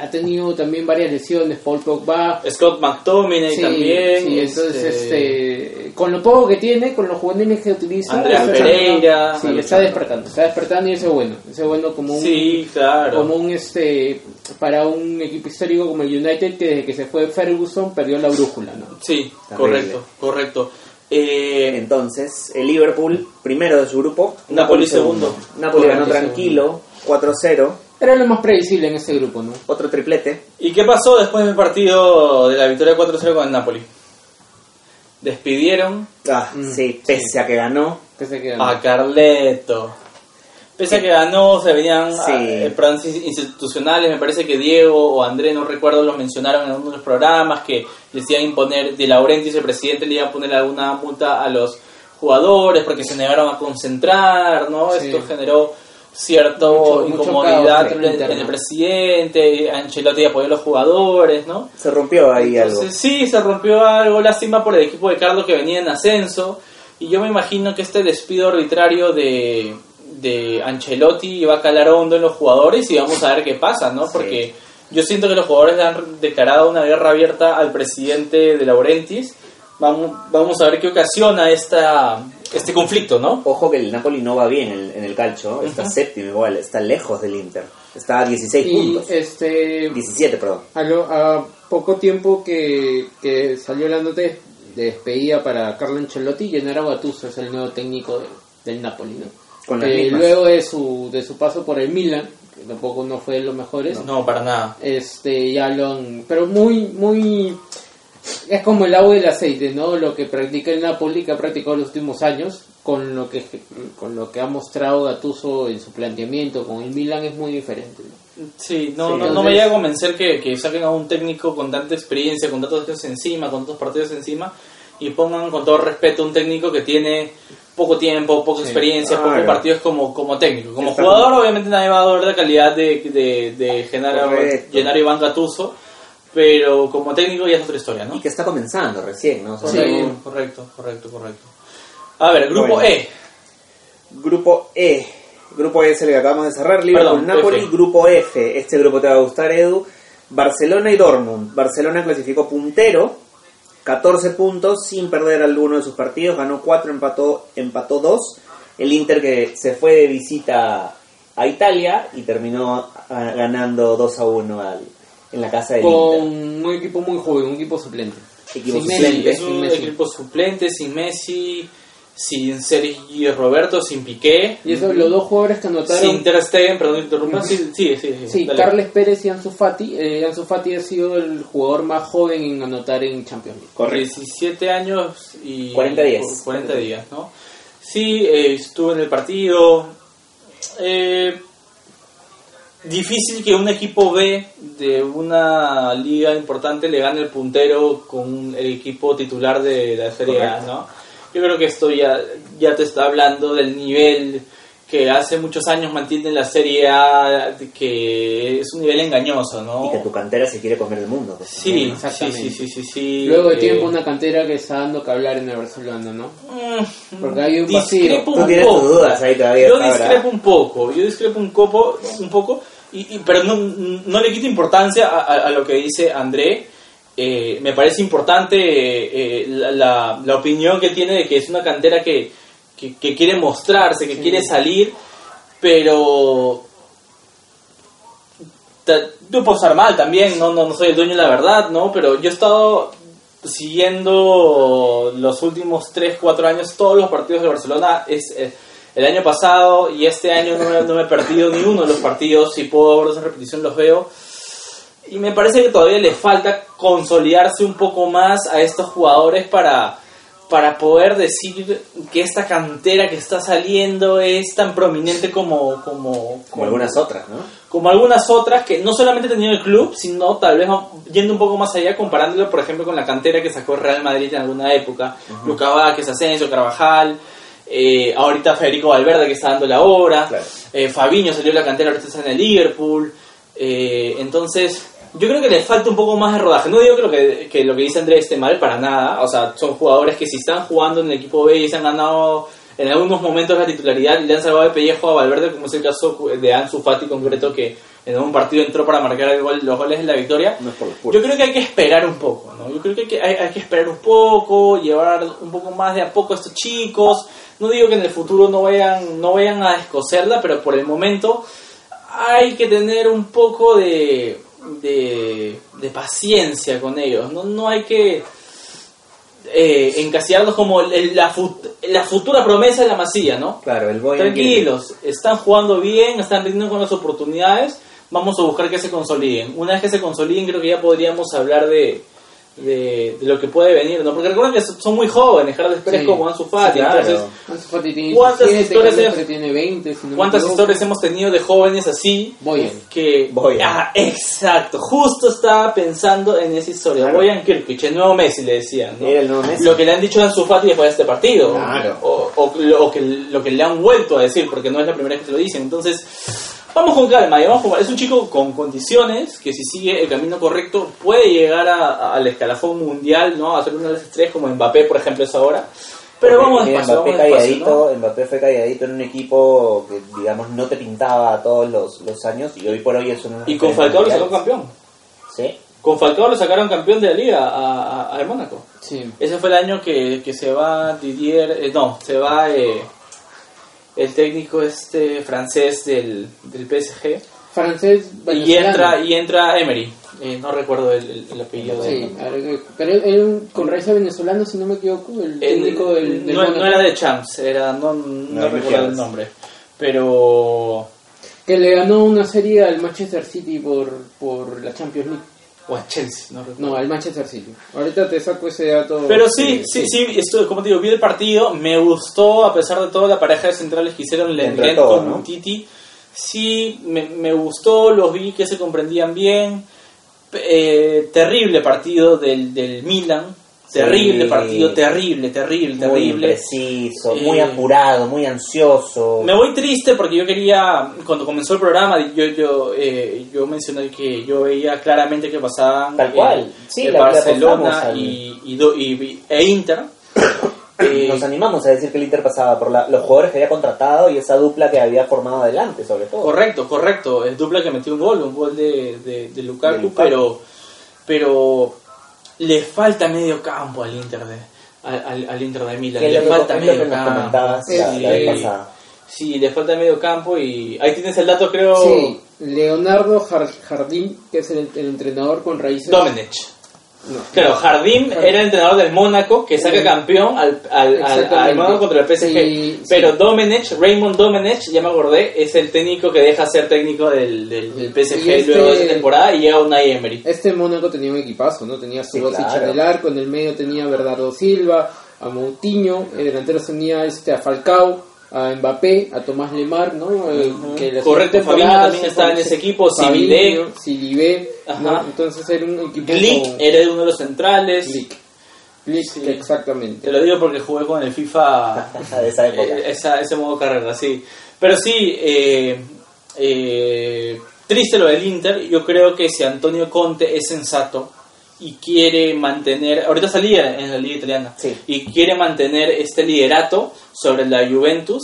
G: ha tenido también varias lesiones. Paul Pogba.
D: Scott McTominay
G: Sí,
D: también.
G: sí, entonces
D: este,
G: este, con lo poco que tiene, con los juveniles que utiliza,
D: Andrea
G: está-
D: Pereira.
G: sí, está despertando, está despertando y eso es bueno, eso es bueno como un
D: Sí, claro.
G: como un este para un equipo histórico como el United que desde que se fue Ferguson perdió la brújula, ¿no?
D: Sí,
H: Terrible.
D: correcto, correcto. Eh,
H: Entonces, el Liverpool, primero de su grupo.
D: Napoli segundo.
H: Napoli ganó tranquilo, 4-0.
G: Era lo más predecible en ese grupo, ¿no?
H: Otro triplete.
D: ¿Y qué pasó después del partido de la victoria 4-0 con el Napoli? Despidieron
H: Ah,
G: Mm,
H: sí, pese a que ganó.
G: Que se quedan.
D: a Carleto. Pese a que ganó, se venían
H: Sí.
D: ah, problemas institucionales. Me parece que Diego o André, no recuerdo, los mencionaron en uno de los programas que les iban a imponer, de Laurentiis, el presidente, le iba a poner alguna multa a los jugadores porque se negaron a concentrar, ¿no?
G: Sí.
D: Esto generó cierta incomodidad
G: caos
D: en, el presidente. Ancelotti apoyó a los jugadores, ¿no?
H: Se rompió ahí algo.
D: Sí, se rompió algo, lástima por el equipo de Carlos que venía en ascenso. Y yo me imagino que este despido arbitrario de, de Ancelotti va a calar hondo en los jugadores y vamos a ver qué pasa, ¿no?
H: Sí.
D: Porque yo siento que los jugadores le han declarado una guerra abierta al presidente de Laurentis. Vamos, vamos a ver qué ocasiona esta, este conflicto, ¿no?
H: Ojo que el Napoli no va bien en, en el calcio. Está séptimo igual, está lejos del Inter. Está a 16
G: Y
H: puntos.
G: este
H: 17, perdón.
G: a, lo- a poco tiempo que, que salió la nota de de despedida para Carlo Ancelotti, Gennaro Gattuso es el nuevo técnico de- del Napoli, ¿no?
H: Con mismas.
G: luego de su, de su paso por el Milan, que tampoco no fue de los mejores,
D: No, para nada.
G: este ya lo han- pero muy muy es como el agua y el aceite no lo que practica el Napoli que ha practicado en los últimos años con lo que con lo que ha mostrado Gattuso en su planteamiento con el Milan es muy diferente ¿no?
D: Sí, no,
G: Sí,
D: no, no
G: entonces-
D: me llega a convencer que, que saquen a un técnico con tanta experiencia, con tantos años encima, con tantos partidos encima, y pongan con todo respeto a un técnico que tiene poco tiempo, poca experiencia,
H: Claro.
D: pocos partidos como, como técnico. Como
H: Está
D: jugador, obviamente nadie va a ver la calidad de, de, de. Gennaro Iván Gattuso, pero como técnico ya es otra historia, ¿no?
H: Y que está comenzando recién, ¿no? Sea,
D: Correcto, correcto, correcto, correcto. A ver, grupo
H: Bueno.
D: E.
H: Grupo E. Grupo E es el que acabamos de cerrar. Liverpool,
D: Perdón,
H: Napoli.
D: F.
H: Grupo F. Este grupo te va a gustar, Edu. Barcelona y Dortmund. Barcelona clasificó puntero. 14 puntos sin perder alguno de sus partidos. Ganó 4, empató, empató 2. El Inter que se fue de visita a Italia y terminó ah, ganando 2 a 1 al- en la casa del
G: con
H: Inter.
G: un equipo muy joven un equipo suplente
H: Equipo
G: Sin
H: suplente.
G: Messi,
D: Es
G: sin
D: un
G: Messi.
D: equipo suplente, sin Messi, sin Sergio Roberto, sin Piqué.
G: y eso los dos jugadores que anotaron
D: Sin Ter Stegen, perdón, interrumpa. Sí, sí, sí. sí,
G: Sí. Carles Pérez y Ansu Fati. Eh, Ansu Fati ha sido el jugador más joven en anotar en Champions League.
H: Correcto.
D: 17 años y
H: 40 días.
D: 40 días, ¿no? Sí, eh, estuvo en el partido. Eh, difícil que un equipo B de una liga importante le gane el puntero con el equipo titular de la Serie A. ¿no? Yo creo que esto ya, ya te está hablando del nivel que hace muchos años mantiene la Serie A, que es un nivel engañoso, ¿no?
H: Y que tu cantera se quiere comer el mundo. pues,
D: Sí, sí,
G: Exactamente.
D: sí, sí, sí, sí.
G: Luego de
D: eh,
G: tiempo una cantera que está dando que hablar en el Barcelona, ¿no?
D: mm,
G: Porque hay un vacío.
D: discrepo
H: Tú
D: un
H: tienes
D: poco.
H: dudas ahí todavía,
D: Yo discrepo un poco, yo discrepo un poco, un poco y, y- pero no, no le quito importancia a, a- a lo que dice André. Eh, me parece importante eh, eh, la, la- la opinión que tiene de que es una cantera que, que, que quiere mostrarse, que quiere salir, pero yo puedo estar mal también, no, no, no soy el dueño de la verdad, ¿no? Pero yo he estado siguiendo los últimos 3, 4 años todos los partidos de Barcelona. Es eh, el año pasado y este año no me, no me he perdido ni uno de los partidos. Si puedo verlos en repetición, los veo. Y me parece que todavía les falta consolidarse un poco más a estos jugadores para para poder decir que esta cantera que está saliendo es tan prominente como, como,
H: Como algunas otras, ¿no?
D: como algunas otras que no solamente tenía el club, sino tal vez yendo un poco más allá, comparándolo, por ejemplo, con la cantera que sacó Real Madrid en alguna época. Luca Vázquez, Asensio, Carvajal, eh, ahorita Federico Valverde que está dando la hora,
H: Claro.
D: eh, Fabiño salió de la cantera, ahorita está en el Liverpool. Eh, entonces, yo creo que le falta un poco más de rodaje. No digo que lo que, que lo que dice Andrés esté mal para nada, o sea, son jugadores que si están jugando en el equipo B y se han ganado en algunos momentos la titularidad y le han salvado el pellejo a Valverde, como es el caso de Ansu Fati concreto, que en un partido entró para marcar el gol- los goles de la victoria.
H: No.
D: Yo creo que hay que esperar un poco, ¿no? Yo creo que hay, que hay, hay que esperar un poco, llevar un poco más de a poco a estos chicos. No digo que en el futuro no vayan, no vayan a descoserla, pero por el momento hay que tener un poco de, de, de paciencia con ellos. No, no hay que eh, encasillarlos como el- la, fut- la futura promesa de la masía, ¿no?
H: Claro, el Boyan
D: Tranquilos, están jugando bien, están rindiendo con las oportunidades. Vamos a buscar que se consoliden. Una vez que se consoliden, creo que ya podríamos hablar de, de, de lo que puede venir, ¿no? Porque recuerden que son muy jóvenes, Gerardo Pérez
G: Sí.
D: como Ansu Fati,
H: Sí, claro.
D: entonces
G: Ansu Fati tiene
D: ¿Cuántas
G: 17,
D: historias
G: Carlos
D: hay?
G: Pérez tiene 20, si no me
D: ¿Cuántas historias hemos tenido de jóvenes así?
G: Boyan.
D: Que...
H: Boyan.
D: Ah, exacto. Justo estaba pensando en esa historia.
H: Claro.
D: Boyan Kirkic, el nuevo Messi, le decían. ¿no?
H: Era el nuevo Messi.
D: Lo que le han dicho a Ansu Fati después de este partido.
H: Claro.
D: O, o lo, o que, lo que le han vuelto a decir, porque no es la primera vez que se lo dicen. Entonces, vamos con calma. y vamos con- Es un chico con condiciones que si sigue el camino correcto puede llegar a- a- al escalafón mundial, ¿no? A ser una de las estrellas como Mbappé, por ejemplo, es ahora. Pero vamos despacio,
H: Mbappé
D: vamos despacio,
H: calladito,
D: ¿no?
H: Mbappé fue calladito en un equipo que, digamos, no te pintaba todos los, los años y hoy por hoy es un...
D: Y con Falcao lo sacó campeón.
H: Sí.
D: Con Falcao lo sacaron campeón de la liga a, a, al Mónaco.
G: Sí.
D: Ese fue el año que, que se va Didier, eh, no, se va eh, el técnico este francés del, del PSG
G: Francés,
D: y entra y entra Emery. Eh, no recuerdo el, el- el apellido de
G: Sí,
D: él.
G: ahora que- pero él, él con raíces venezolano, si no me equivoco, el
D: El-
G: técnico del, del
D: no, no era de Champs, era no, no,
H: No,
D: recuerdo el nombre, pero
G: que le ganó una serie al Manchester City por, por la Champions League.
D: O a Chelsea, no recuerdo.
G: No, al Manchester City. Ahorita te saco ese dato.
D: Pero sí, sí, sí, esto, como te digo, vi el partido, me gustó, a pesar de toda la pareja de centrales que hicieron Lenglet
H: todo,
D: con
H: ¿no?
D: Titi. Sí, me, me gustó, los vi que se comprendían bien. Eh, terrible partido del, del Milan. Terrible
H: Sí.
D: partido, terrible, terrible,
H: Muy
D: terrible.
H: impreciso,
D: Eh,
H: muy apurado, muy ansioso.
D: Me voy triste porque yo quería, cuando comenzó el programa, yo yo eh, yo mencioné que yo veía claramente que pasaban
H: Tal cual.
D: eh,
H: Sí,
D: eh,
H: la- la
D: Barcelona y, y do- y- e Inter. (coughs) Eh,
H: Nos animamos a decir que el Inter pasaba por la- los jugadores que había contratado y esa dupla que había formado adelante, sobre todo.
D: correcto, correcto. El dupla que metió un gol, un gol de, de, de Lukaku,
H: De Lukaku.
D: pero pero le falta medio campo al Inter de al, al- al Inter de
H: es
D: Le
H: que-
D: falta medio campo.
H: la,
G: Sí.
H: la vez pasada.
D: Sí, le falta medio campo y ahí tienes el dato, creo.
G: Sí, Leonardo Jar- Jardín, que es el, el entrenador con raíces.
D: Domenech.
G: No.
D: Claro, Jardín era el entrenador del Mónaco que saca campeón al, al, al, al Mónaco contra el PSG.
G: Sí,
D: Pero
G: sí.
D: Domenech, Raymond Domenech, ya me acordé, es el técnico que deja ser técnico del, del, del PSG
G: este-
D: luego de esa temporada y llega Unai Emery.
G: Este Mónaco tenía un equipazo, ¿no? Tenía a
H: Sí,
G: Subasic
H: claro.
G: en el arco, en el medio tenía a Bernardo Silva, a Moutinho, en delanteros tenía este, a Falcao, a Mbappé, a Tomás Lemar, ¿no? Eh, que la
D: Correcto,
G: siguiente
D: Fabinho
G: temporada
D: también estaba en ese equipo, Sibilé.
G: Sibilé, ¿no?
D: Ajá.
G: Entonces era un equipo
D: Glick
G: con...
D: era uno de los centrales.
G: Glick. Glick,
D: Sí.
G: exactamente.
D: Te lo digo porque jugué con el FIFA (laughs)
H: de esa época.
D: eh, esa- ese modo carrera, sí. Pero sí, eh, eh, triste lo del Inter. Yo creo que si Antonio Conte es sensato y quiere mantener, ahorita salía en la liga italiana,
H: Sí.
D: y quiere mantener este liderato sobre la Juventus,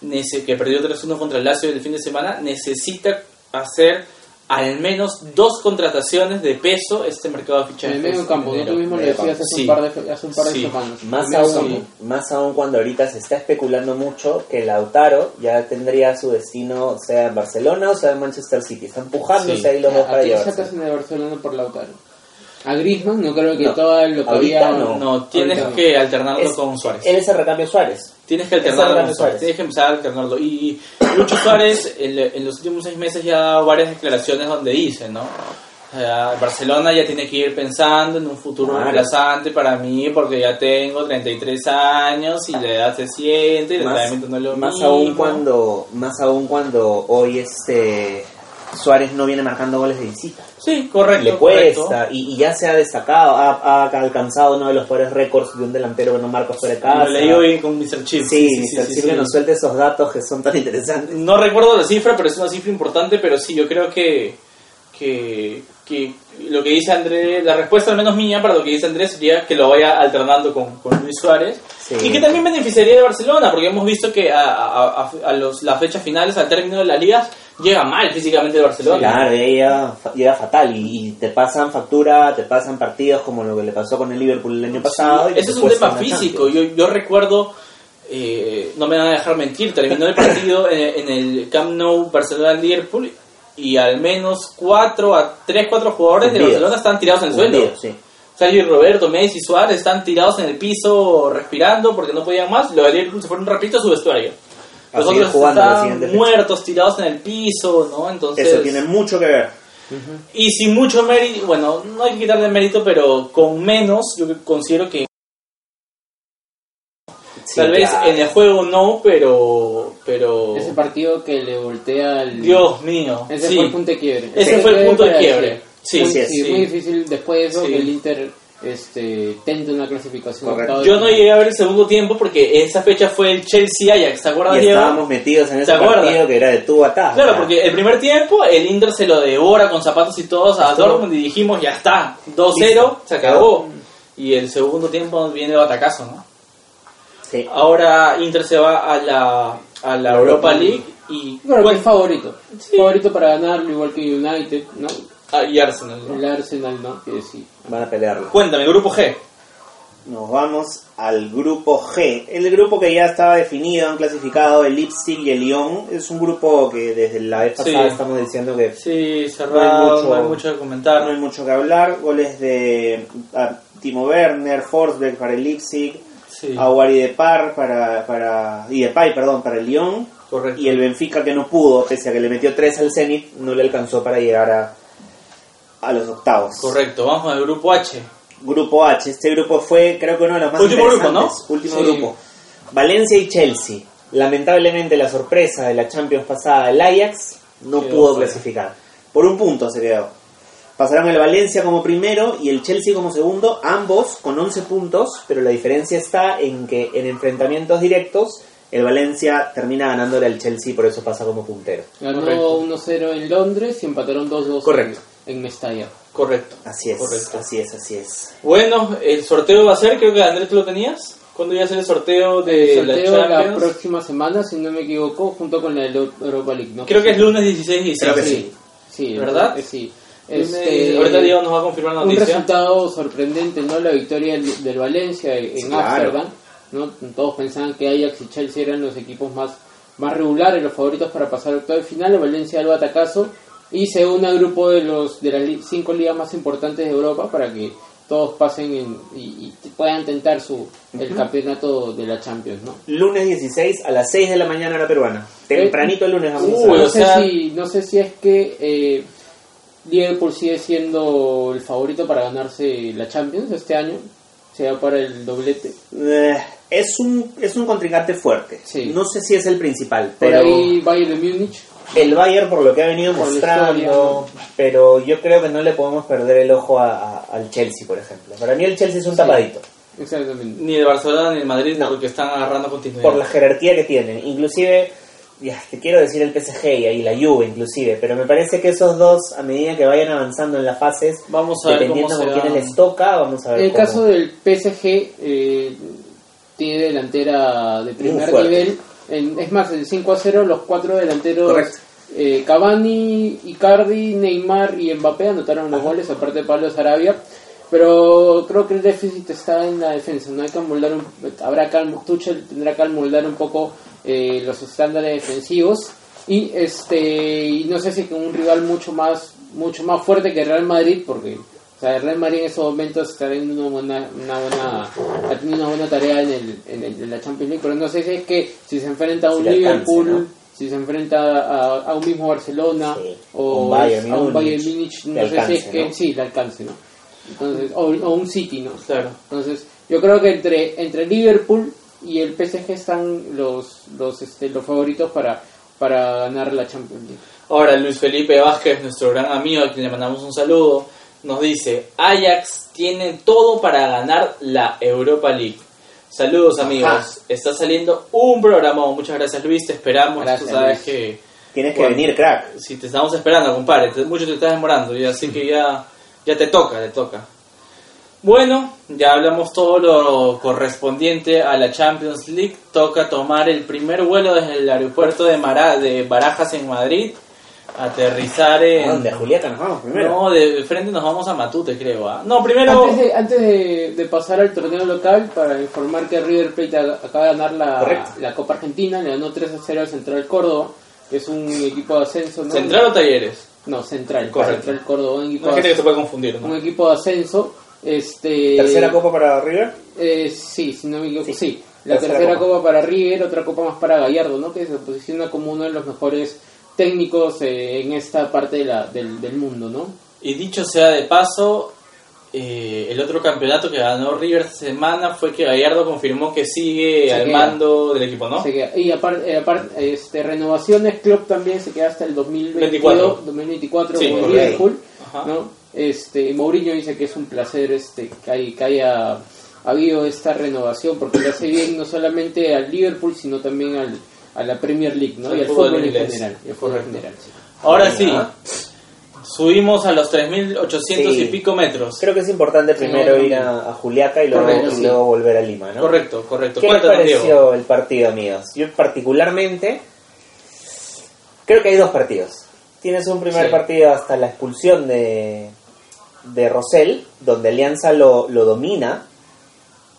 D: que perdió 3-1 contra el Lazio el fin de semana, necesita hacer al menos dos contrataciones de peso este mercado de
G: En
D: fichajes.
G: el medio campo. Tú mismo lo decías hace,
D: Sí.
G: un par de, hace un par de
D: Sí.
G: semanas.
H: Más
G: En
H: aún, más aún cuando ahorita se está especulando mucho que Lautaro ya tendría su destino sea en Barcelona o sea en Manchester City. Están empujándose
D: Sí.
H: ahí los dos
G: ¿A
H: para
G: quién
H: llevarse.
G: sacas en el Barcelona por Lautaro? A Griezmann, no creo que
H: No.
G: todo lo había...
H: no.
D: No, tienes
G: Ahorita no.
D: que alternarlo
H: Es-
D: con Suárez.
H: Él es el recambio Suárez.
D: Tienes que alternarlo
H: Fernando
D: con Suárez.
H: Suárez.
D: Tienes que empezar a alternarlo. Y Lucho Suárez en, en los últimos seis meses ya ha dado varias declaraciones donde dice, ¿no? O sea, Barcelona ya tiene que ir pensando en un futuro reemplazante para mí porque ya tengo 33 años y la edad se siente y el entrenamiento no es lo
H: más
D: mismo.
H: aún cuando más aún cuando hoy este Suárez no viene marcando goles de visita
D: Sí, correcto.
H: le
D: correcto.
H: cuesta y, y ya se ha destacado ha, ha alcanzado uno de los peores récords de un delantero que no marca fuera de casa
D: Lo leí hoy con Mr. Chip.
H: sí,
D: sí,
H: Mr.
D: sí,
H: Chip
D: sí.
H: que nos suelte esos datos que son tan interesantes
D: No recuerdo la cifra, pero es una cifra importante, pero sí, yo creo que, que, que lo que dice Andrés, la respuesta al menos mía para lo que dice Andrés sería que lo vaya alternando con, con Luis Suárez.
H: Sí.
D: Y que también beneficiaría de Barcelona, porque hemos visto que a, a, a- a los, las fechas finales, al término de la liga, llega mal físicamente el Barcelona.
H: Claro, ella llega fatal y, y te pasan factura, te pasan partidos como lo que le pasó con el Liverpool el año pasado. y te
D: Ese es un tema físico. Yo, yo recuerdo, eh, no me van a dejar mentir, terminó el partido en, en el Camp Nou Barcelona-Liverpool y al menos 4 a 3, 4 jugadores de. Barcelona están tirados en el suelo.
H: Sí.
D: Sergio y Roberto, Messi, Suárez están tirados en el piso respirando porque no podían más. Los de Liverpool se fueron rapidito a su vestuario.
H: A
D: Los
H: seguir
D: otros
H: jugando la
D: están
H: siguiente fecha.
D: muertos, tirados en el piso, ¿no? Entonces,
H: Eso tiene mucho que ver.
D: y sin mucho mérito, bueno, no hay que quitarle mérito, pero con menos, yo considero que
H: Sí,
D: tal vez
H: claro.
D: en el juego no, pero, pero,
G: Ese partido que le voltea al...
D: Dios mío,
G: Ese
D: sí.
G: fue el punto de quiebre.
D: Ese fue el punto de quiebre.
G: decir.
D: Sí,
G: Muy-
H: sí,
G: sí,
D: sí.
G: muy difícil después de eso
D: Sí.
G: que el Inter este, tente una clasificación.
H: Correcto.
D: Yo no llegué a ver el segundo tiempo porque esa fecha fue el Chelsea-Ajax, ¿te acuerdas,
H: Y
D: Diego?
H: estábamos metidos en
D: ¿Te
H: ese
D: acuerdas?
H: partido que era de tú a ta.
D: Claro, porque el primer tiempo el Inter se lo devora con zapatos y todos a Dortmund y dijimos, ya está, 2-0,
H: Listo.
D: se acabó. Y el segundo tiempo viene el batacazo, ¿no?
H: Sí.
D: Ahora Inter se va a la, a la Europa League y, bueno,
G: es favorito.
D: Sí.
G: Favorito para ganarlo, igual que United, ¿no?
D: Ah, y Arsenal. ¿no?
G: El Arsenal, ¿no? Que sí.
H: Van a pelearlo.
D: Cuéntame, grupo G.
H: Nos vamos al grupo G. El grupo que ya estaba definido, han clasificado el Leipzig y el Lyon. Es un grupo que desde la vez pasada
D: Sí.
H: estamos diciendo que
D: Sí, cerrado,
H: mucho-
D: no hay mucho que comentar.
H: no hay mucho que hablar. Goles de ah, Timo Werner, Forsberg para el Leipzig,
D: Sí,
H: Aguari de Par para, para y Depay, perdón, para el Lyon.
D: correcto.
H: Y el Benfica que no pudo, pese a que le metió 3 al Zenit, no le alcanzó para llegar a, a los octavos.
D: Correcto, vamos al grupo H.
H: Grupo H. Este grupo fue, creo que uno de los más
D: Último grupo,
H: interesantes. Último
G: Sí.
H: grupo. Valencia y Chelsea. Lamentablemente la sorpresa de la Champions pasada, el Ajax, no
D: Quedó
H: pudo
D: fuera.
H: clasificar. Por un punto se quedó. Pasaron el Valencia como primero y el Chelsea como segundo, ambos con 11 puntos, pero la diferencia está en que en enfrentamientos directos el Valencia termina ganándole al Chelsea, por eso pasa como puntero.
G: Ganó
D: Correcto.
G: 1-0 en Londres y empataron 2-2
H: Correcto.
G: En, Mestalla.
D: Correcto.
H: Así es,
D: Correcto.
H: así es, así es.
D: Bueno, el sorteo va a ser, creo que Andrés tú lo tenías. ¿Cuándo iba a ser el sorteo de
G: El sorteo
D: la
G: la, próxima semana, si no me equivoco, junto con la Euro- Europa League. ¿no?
D: Creo que es lunes 16 y 17.
H: Creo que sí.
G: Sí,
D: ¿Verdad?
G: eh, Sí. Este,
D: ahorita Diego nos va a confirmar la
G: un
D: noticia.
G: resultado sorprendente, ¿no? La victoria del, Valencia en
H: Sí, claro.
G: Ámsterdam, ¿no? Todos pensaban que Ajax y Chelsea eran los equipos más, más regulares, los favoritos para pasar al octavo de final. El Valencia da el batacazo y se une al grupo de los de las cinco ligas más importantes de Europa para que todos pasen en- y, y puedan tentar su el campeonato de la Champions, ¿no?
H: Lunes 16 a las 6 de la mañana hora peruana. Tempranito el lunes vamos a
G: no, sé
D: sea-
G: si, no sé si es que eh, Liverpool sigue siendo el favorito para ganarse la Champions este año, sea para el doblete.
H: Eh, es un es un contrincante fuerte.
G: Sí.
H: No sé si es el principal,
G: Por
H: pero
G: ahí Bayern de Múnich.
H: El Bayern por lo que ha venido mostrando, pero yo creo que no le podemos perder el ojo a- a- al Chelsea, por ejemplo. Para mí el Chelsea es un
G: Sí.
H: tapadito
G: Exactamente.
D: Ni el Barcelona ni el Madrid,
H: No.
D: porque están agarrando continuidad.
H: por la jerarquía que tienen. Inclusive ya, te quiero decir el PSG y ahí la Juve inclusive, pero me parece que esos dos a medida que vayan avanzando en las fases,
D: Vamos a ver
H: dependiendo
D: cómo
H: con quiénes les toca, vamos a ver
G: En el
H: cómo.
G: caso del PSG, eh, tiene delantera de primer nivel. En- es más, el 5 a 0, los cuatro delanteros,
H: Correcto.
G: eh, Cavani, Icardi, Neymar y Mbappé anotaron los goles, aparte de Pablo Sarabia. Pero creo que el déficit está en la defensa. No hay que amoldar un, habrá que Tuchel tendrá que amoldar un poco eh, los estándares defensivos y este y no sé si con un rival mucho más mucho más fuerte que Real Madrid porque o sea, el Real Madrid en estos momentos está en una buena, una buena, ha tenido una buena tarea en, el, en, el- en la Champions League, pero no sé si es que si se enfrenta a
H: Si
G: un
H: alcance,
G: Liverpool,
H: ¿no?
G: si se enfrenta a, a un mismo Barcelona
H: Sí,
G: o
H: un Bayern
G: a un Bayern Múnich, no sé si es que
H: ¿no?
G: sí, le alcance, ¿no? Entonces, o, o un City, ¿no?
D: Claro.
G: Entonces, yo creo que entre, entre Liverpool y el PSG están los, los, este, los favoritos para, para ganar la Champions League.
D: Ahora Luis Felipe Vázquez, nuestro gran amigo, a quien le mandamos un saludo, nos dice, Ajax tiene todo para ganar la Europa League. Saludos amigos,
G: Ajá.
D: está saliendo un programa, muchas gracias Luis, te esperamos,
G: Gracias,
D: tú sabes
G: Luis.
D: que
H: Tienes que
D: Bueno.
H: venir, crack.
D: si te estamos esperando, compadre, mucho te estás demorando, y así que ya, ya te toca, te toca. Bueno, ya hablamos todo lo correspondiente a la Champions League. Toca tomar el primer vuelo desde el aeropuerto de, Mara- de Barajas en Madrid, aterrizar en...
H: ¿A dónde? ¿A Juliaca nos vamos primero?
D: No, de frente nos vamos a Matute, creo. ¿ah? No, primero...
G: Antes, de, antes de, de pasar al torneo local, para informar que River Plate acaba de ganar la,
H: Correcto.
G: la Copa Argentina, le ganó 3 a 0 al Central Córdoba, que es un equipo de ascenso. ¿no?
D: ¿Central o Talleres?
G: No, Central.
D: Correcto.
G: Central Córdoba, un equipo,
D: No hay gente
G: de,
D: que se puede confundir, ¿no?
G: un equipo de ascenso. Este,
H: ¿Tercera copa para River?
G: Eh, sí, si no me equivoco,
H: Sí.
G: sí. La
H: Tercera
G: tercera,
H: copa.
G: copa. para River, otra copa más para Gallardo, ¿no? Que se posiciona como uno de los mejores técnicos eh, en esta parte de la, del, del mundo, ¿no?
D: Y dicho sea de paso, eh, el otro campeonato que ganó River esta semana fue que Gallardo confirmó que sigue
G: Se
D: al
G: queda.
D: mando del equipo, ¿no?
G: Se queda- y aparte, este, renovaciones, Club también se queda hasta el 2022,
D: 24.
G: 2024
D: Sí,
G: con. Liverpool. ¿no? Este, Mourinho dice que es un placer este, que, hay- que haya habido esta renovación porque le hace bien no solamente al Liverpool, sino también al, a la Premier League, ¿no? Y al
D: fútbol
G: fútbol en general. y fútbol general, sí.
D: Ahora sí, subimos a los 3.800
H: Sí.
D: y pico metros.
H: Creo que es importante primero ir a, a Juliaca y luego,
G: Correcto,
H: y
G: sí.
H: luego volver a Lima, ¿no?
D: Correcto, correcto.
H: ¿Qué les pareció
D: Diego.
H: el partido, amigos? Yo particularmente creo que hay dos partidos. Tienes un primer
G: Sí.
H: partido hasta la expulsión de, de Rosell, donde Alianza lo, lo domina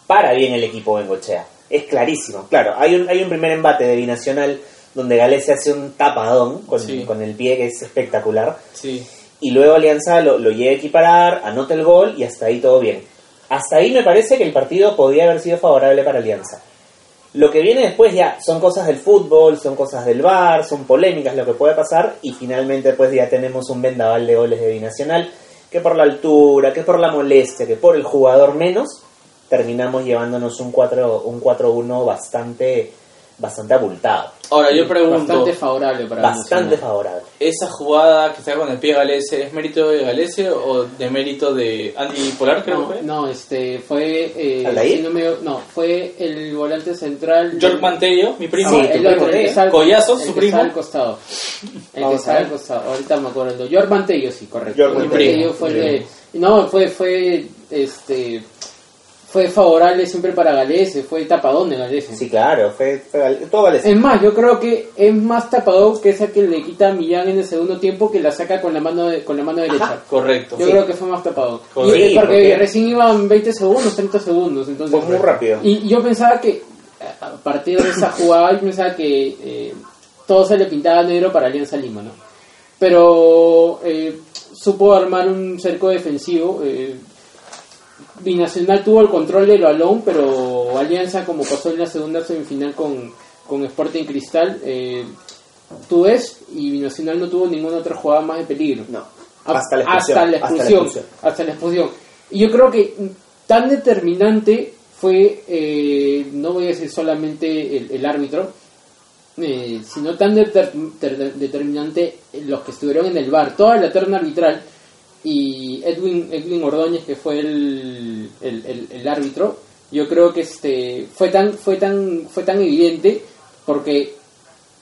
H: para bien el equipo Bengochea. Es clarísimo. Claro, hay un, hay un primer embate de Binacional donde Gales hace un tapadón con,
D: Sí.
H: con el pie que es espectacular.
D: Sí,
H: Y luego Alianza lo, lo llega a equiparar, anota el gol y hasta ahí todo bien. Hasta ahí me parece que el partido podría haber sido favorable para Alianza. Lo que viene después ya son cosas del fútbol, son cosas del bar, son polémicas lo que puede pasar y finalmente pues ya tenemos un vendaval de goles de Binacional que por la altura, que por la molestia, que por el jugador menos, terminamos llevándonos un 4 un 4-1 bastante bastante abultado,
D: Ahora yo pregunto,
G: Bastante favorable para
H: bastante favorable.
D: ¿esa jugada que está con el pie Galese es mérito de Galese o de mérito de Andy Polar, creo
G: No,
D: que fue?
G: no, este fue eh, no, me- no, fue el volante central
D: York Mantello, mi primo.
H: Sí,
G: el
H: tu
G: otro,
H: primo,
G: el que
H: ¿eh?
G: está al-
D: Collazos,
G: el
D: su
G: que
D: primo.
G: al costado. El
H: Vamos
G: que
H: ver.
G: al costado. Ahorita me acuerdo. York Mantello, sí, correcto.
H: York
G: York
D: Mantello,
G: Mantello fue el de- no, fue fue este fue favorable siempre para Galese, fue tapadón de Galese.
H: Sí, claro, fue, fue todo vale.
G: Es más, yo creo que es más tapador que esa que le quita a Millán en el segundo tiempo que la saca con la mano de- con la mano derecha.
D: Correcto.
G: Yo
H: Sí.
G: creo que fue más tapado.
D: Correcto.
G: Y, eh,
H: Sí,
G: porque,
H: porque-
G: recién iban 20 segundos, 30 segundos. Entonces,
H: Fue muy rápido.
G: Y yo pensaba que a partir de esa jugada, yo pensaba que eh, todo se le pintaba negro para Alianza Lima, ¿no? Pero eh, supo armar un cerco defensivo. eh, Binacional tuvo el control del balón, pero Alianza, como pasó en la segunda semifinal con, con Sporting Cristal, eh, tú ves, y Binacional no tuvo ninguna otra jugada más de peligro.
H: No, hasta la expulsión.
G: Hasta la expulsión. Hasta la expulsión. Y yo creo que tan determinante fue, eh, no voy a decir solamente el, el árbitro, eh, sino tan deter- ter- determinante los que estuvieron en el bar, toda la terna arbitral y Edwin, Edwin Ordóñez que fue el, el, el- el árbitro, yo creo que este fue tan fue tan fue tan evidente porque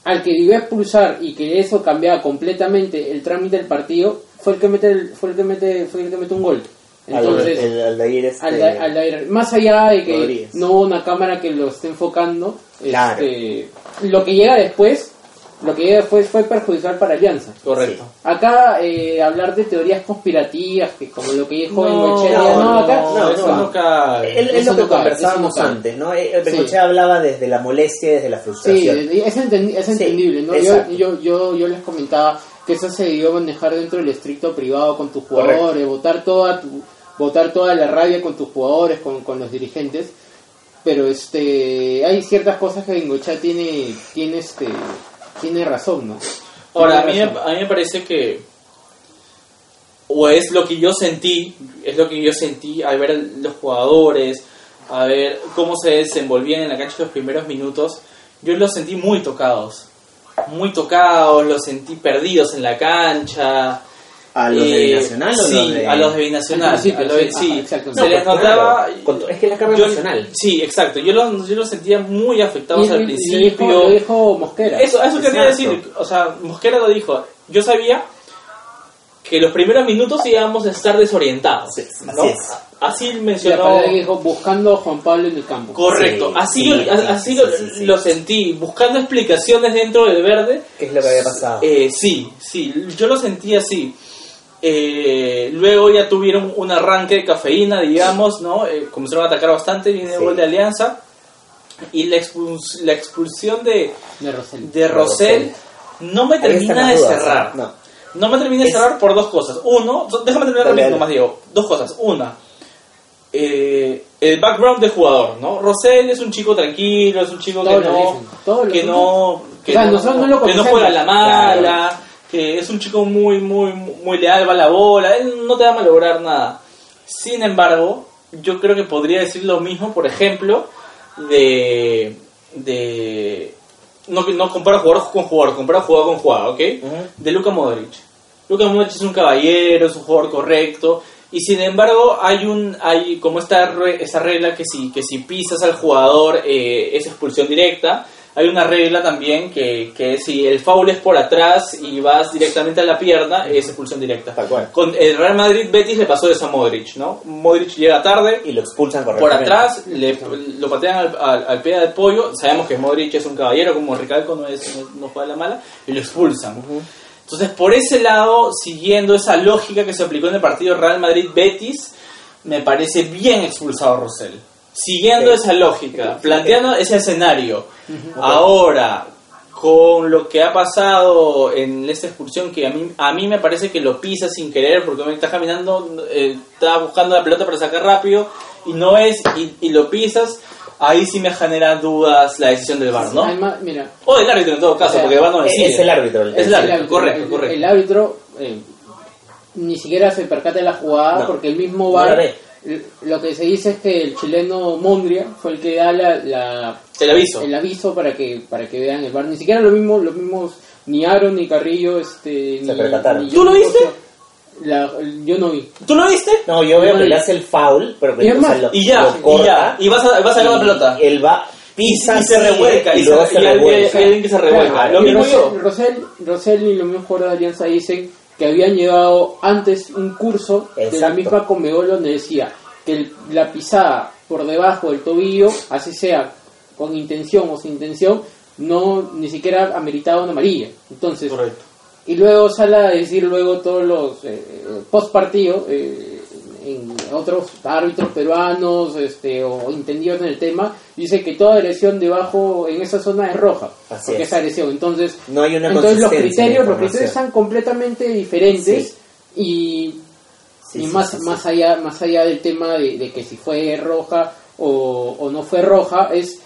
G: al que debió expulsar y que eso cambiaba completamente el trámite del partido fue el que mete el- fue el que mete fue el que mete un gol. Entonces,
H: el, el este,
G: al, al aire. Más allá de que
H: Rodríguez.
G: no hubo una cámara que lo esté enfocando,
H: Claro.
G: este, lo que llega después, lo que después fue perjudicial para Alianza.
D: Correcto.
G: Acá eh, hablar de teorías conspirativas, que como lo que dijo
D: No,
G: Bengochea,
H: no,
G: no, acá
H: no,
D: eso
H: no.
D: cae.
H: Es, lo que conversábamos antes, ¿no? Eh, Bengochea
G: Sí.
H: hablaba desde la molestia y desde la
G: Sí,
H: frustración.
G: es, entendi- es
H: Sí,
G: entendible, ¿no? Yo, yo, yo, yo les comentaba que eso se debió manejar dentro del estricto privado con tus jugadores, votar toda tu, votar toda la rabia con tus jugadores, con, con los dirigentes, pero este hay ciertas cosas que Bengochea tiene, tiene este tiene razón, ¿no?
D: Ahora, a mí, a mí me parece que, o es lo que yo sentí, es lo que yo sentí al ver los jugadores, a ver cómo se desenvolvían en la cancha los primeros minutos, yo los sentí muy tocados, muy tocados, los sentí perdidos en la cancha.
H: ¿A los de
D: Eh,
H: Binacional o
D: sí,
H: los de...?
D: a los de Binacional.
G: Sí,
D: sí,
G: ajá, exacto.
D: se
G: No,
D: les
H: pues,
D: notaba.
H: claro, es que la carga
D: yo-
H: emocional.
D: Sí, exacto. Yo los, yo los sentía muy afectados al principio.
G: Lo dijo, lo dijo Mosquera.
D: Eso, eso quería decir. O sea, Mosquera lo dijo. Yo sabía que los primeros minutos íbamos a estar desorientados.
H: Sí,
D: ¿no?
H: así es.
D: Así mencionó.
G: dijo buscando a Juan Pablo en el campo.
D: Correcto.
H: Sí,
D: así
H: sí, sí,
D: así
H: sí,
D: lo,
H: sí, sí.
D: lo sentí. Buscando explicaciones dentro del verde.
H: ¿Qué es lo que había pasado?
D: Eh, sí, sí. Yo lo sentí así. Eh, luego ya tuvieron un arranque de cafeína, digamos, ¿no? Eh, comenzaron a atacar bastante, viene el gol de Alianza. Y la, expuls- la expulsión de,
G: De Rosell.
D: de Rosell no me termina de
H: dudas,
D: cerrar.
H: ¿no?
D: No me termina de
H: Es-
D: cerrar por dos cosas. Uno, déjame terminar
H: Dale,
D: rápido
H: dale.
D: más, Diego. Dos cosas. Una, eh, el background del jugador, ¿no? Rosell es un chico tranquilo, es un chico que
G: lo
D: no,
G: dicen, lo
D: que no, que
G: O sea,
D: no,
G: nosotros no lo
D: que no
G: conocemos.
D: juega a la mala, que es un chico muy, muy, muy leal, va a la bola, él no te va a malograr nada. Sin embargo, yo creo que podría decir lo mismo, por ejemplo, de, de no, no comparo jugador con jugador, comparo jugador con jugador, ¿ok? De Luka Modric. Luka Modric es un caballero, es un jugador correcto, y sin embargo hay un hay como esta re- esa regla que si que si pisas al jugador eh, es expulsión directa. Hay una regla también que, que si el foul es por atrás y vas directamente a la pierna es expulsión directa.
H: Tal cual.
D: Con el Real Madrid Betis le pasó eso a Modric, ¿no? Modric llega tarde,
H: Y lo expulsan
D: por atrás, le, lo patean al, al, al pie del pollo. Sabemos que Modric es un caballero, como Ricalco no, es, no, no juega la mala, y lo expulsan. Entonces, por ese lado, siguiendo esa lógica que se aplicó en el partido Real Madrid-Betis, me parece bien expulsado Rosell. Siguiendo esa lógica, planteando ese escenario. Ahora, con lo que ha pasado en esta expulsión, que a mí, a mí me parece que lo pisa sin querer, porque me está caminando, eh, está buscando la pelota para sacar rápido, y no es, y, y lo pisas, ahí sí me genera dudas la decisión del VAR, ¿no?
G: Además, mira,
D: O del árbitro en todo caso,
G: O sea,
D: porque el VAR no
H: es-
D: decide.
H: es el árbitro el-
D: Es el árbitro, correcto,
G: el,
D: correcto.
G: el árbitro eh, ni siquiera se percata de la jugada
H: No.
G: porque el mismo VAR. Lo que se dice es que el chileno Mondria fue el que da la, la-
D: El aviso.
G: el aviso para que para que vean el VAR. Ni siquiera lo mismo, los mismos ni Aaron ni Carrillo este ni,
H: percataron.
G: ni
D: ¿Tú lo viste?
G: La- yo no vi.
D: ¿Tú lo viste?
H: No, yo veo
G: No,
H: que
G: y-
H: le hace el foul, pero que
G: y es
H: o sea,
G: más,
H: lo,
D: Y ya,
H: lo
D: y ya. Y vas a, vas a ganar la
H: y
D: pelota.
H: Él va, pisa
D: y se revuelca, y,
H: y luego
D: se,
H: se
D: y
H: revuelca.
D: hay alguien que se revuelca.
H: Claro,
D: Lo
G: Y
D: mismo
G: Rosell,
D: yo.
G: Y los mismos jugadores de Alianza dicen que habían llevado antes un curso de la misma Conmebol donde decía que el- la pisada por debajo del tobillo, así sea con intención o sin intención, no ni siquiera ameritaba una amarilla. Entonces,
D: Correcto.
G: y luego sale a decir luego todos los eh, post partido eh, en otros árbitros peruanos este, o entendidos en el tema dice que toda agresión debajo en esa zona es roja
H: Así
G: porque
H: es.
G: es agresión entonces
H: No hay una
G: entonces los criterios los criterios están completamente diferentes
H: Sí.
G: y,
H: Sí,
G: y
H: sí,
G: más más allá más allá del tema de, de que si fue roja o, o no fue roja es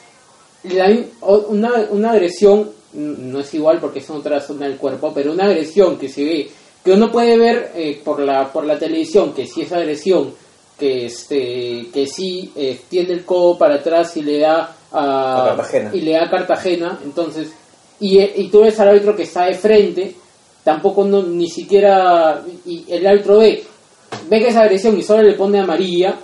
G: la- una, una agresión no es igual porque es en otra zona del cuerpo pero una agresión que se ve que uno puede ver eh, por la por la televisión que si es agresión que este que sí eh, tiene el codo para atrás y le da a,
H: A Cartagena.
G: y le da a Cartagena entonces y, y tú ves al árbitro que está de frente tampoco no, ni siquiera y el árbitro ve ve que es agresión y solo le pone amarilla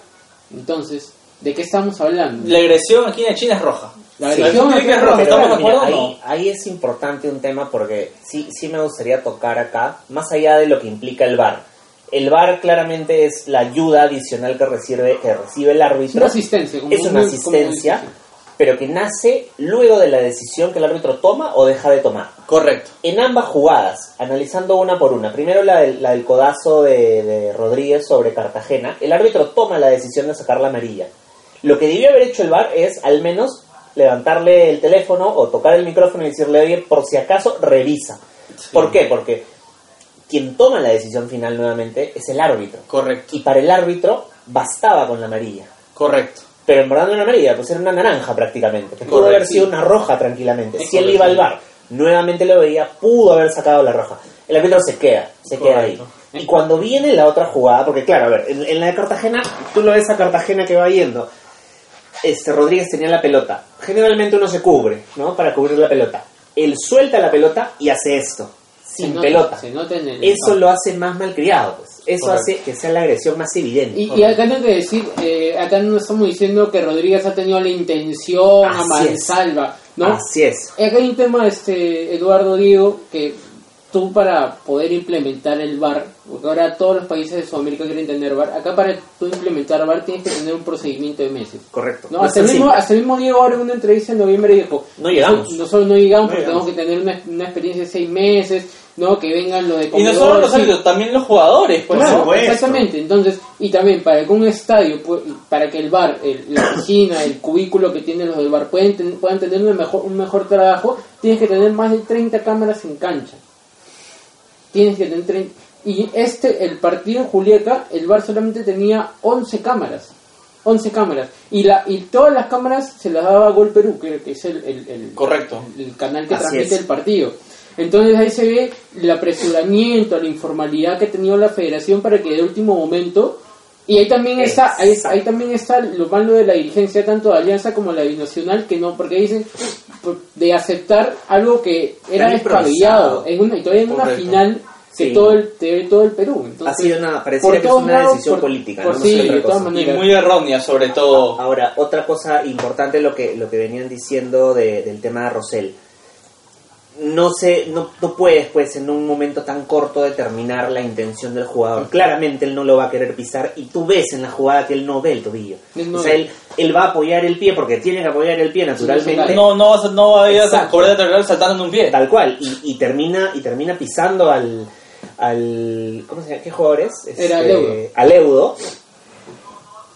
G: entonces ¿de qué estamos hablando?
D: La agresión aquí en China es roja.
G: La
D: Sí,
G: agresión
D: aquí
G: aquí
D: es
G: es
D: roja.
G: roja.
D: ¿Estamos de
H: Pero, mira,
D: acuerdo o
H: ahí,
D: no?
H: ahí es importante un tema porque sí, sí me gustaría tocar acá, más allá de lo que implica el VAR. El VAR claramente es la ayuda adicional que recibe, que recibe el árbitro.
G: Es una asistencia. como
H: es una
G: muy-
H: asistencia, pero que nace luego de la decisión que el árbitro toma o deja de tomar.
D: Correcto.
H: En ambas jugadas, analizando una por una, primero la del, la del codazo de, de Rodríguez sobre Cartagena, el árbitro toma la decisión de sacar la amarilla. Lo que debió haber hecho el VAR es al menos levantarle el teléfono o tocar el micrófono y decirle, oye, por si acaso, revisa. ¿Por qué? Porque quien toma la decisión final nuevamente es el árbitro.
D: Correcto.
H: Y para el árbitro bastaba con la amarilla.
D: Correcto.
H: Pero en verdad no era amarilla, pues era una naranja prácticamente. Que pudo haber sido una roja tranquilamente.
D: Es
H: si él iba al bar nuevamente lo veía, pudo haber sacado la roja. El árbitro se queda, se queda ahí. Y cuando viene la otra jugada, porque claro, a ver, en, en la de Cartagena, tú lo ves a Cartagena que va yendo. Este Rodríguez tenía la pelota. Generalmente uno se cubre, ¿no? Para cubrir la pelota. Él suelta la pelota y hace esto,
G: Se
H: sin
G: nota-
H: pelota.
G: Se nota en el
H: Eso lo hace más malcriado, pues. Eso
D: Correcto.
H: hace que sea la agresión más evidente.
G: Y, y acá tengo que decir, eh, acá no estamos diciendo que Rodríguez ha tenido la intención a
H: Así
G: mansalva, ¿no?
H: Así es.
G: Acá hay un tema, este, Eduardo Diego, que tú para poder implementar el VAR, porque ahora todos los países de Sudamérica quieren tener VAR, acá para tú implementar VAR tienes que tener un procedimiento de meses.
H: Correcto.
G: No,
H: No
G: hasta, el mismo, hasta el mismo Diego ahora en una entrevista en noviembre dijo,
H: No llegamos.
G: Nosotros no llegamos
H: No
G: porque tenemos que tener una, una experiencia de seis meses, ¿no? Que vengan lo de
D: Y no solo los
G: sí.
D: árbitros, también los jugadores, pues,
G: Claro,
D: ¿no?
H: supuesto.
G: exactamente. Entonces, y también para que un estadio, para que el bar, el- la oficina, el cubículo que tienen los del bar pueden, ten- puedan tener un mejor, un mejor trabajo, tienes que tener más de 30 cámaras en cancha. Tienes que tener 30. Y este, el partido en Juliaca, el bar solamente tenía 11 cámaras. 11 cámaras. Y, la, y todas las cámaras se las daba Gol Perú, que, que es el, el- el-
D: Correcto.
G: el canal que
H: Así
G: transmite
H: es.
G: el partido. Entonces ahí se ve el apresuramiento, la informalidad que ha tenido la federación para que de último momento y ahí también está ahí, ahí también está lo malo de la dirigencia tanto de Alianza como de la binacional que no porque dicen de aceptar algo que era descabellado en una y todavía en una final que
H: Sí.
G: todo el de todo el Perú Entonces,
H: ha sido una, pareciera que es una
G: lados,
H: decisión
G: por-
H: política,
G: por
H: ¿no? No
G: sí,
H: sé
G: de todas
H: cosa.
D: Y
G: maneras.
D: muy errónea, sobre todo.
H: Ahora, otra cosa importante lo que, lo que venían diciendo de- del tema de Rosell. No sé, no, no puedes pues en un momento tan corto determinar la intención del jugador. Claramente él no lo va a querer pisar y tú ves en la jugada que él no ve el tobillo.
G: No
H: o sea, él, él va a apoyar el pie porque tiene que apoyar el pie naturalmente.
D: No, no vas a, no vayas a de lateral saltando en un pie.
H: Tal cual. Y, y termina y termina pisando al, al ¿cómo se llama? ¿Qué jugador es?
G: Era
H: Este,
G: Aleudo.
H: Aleudo.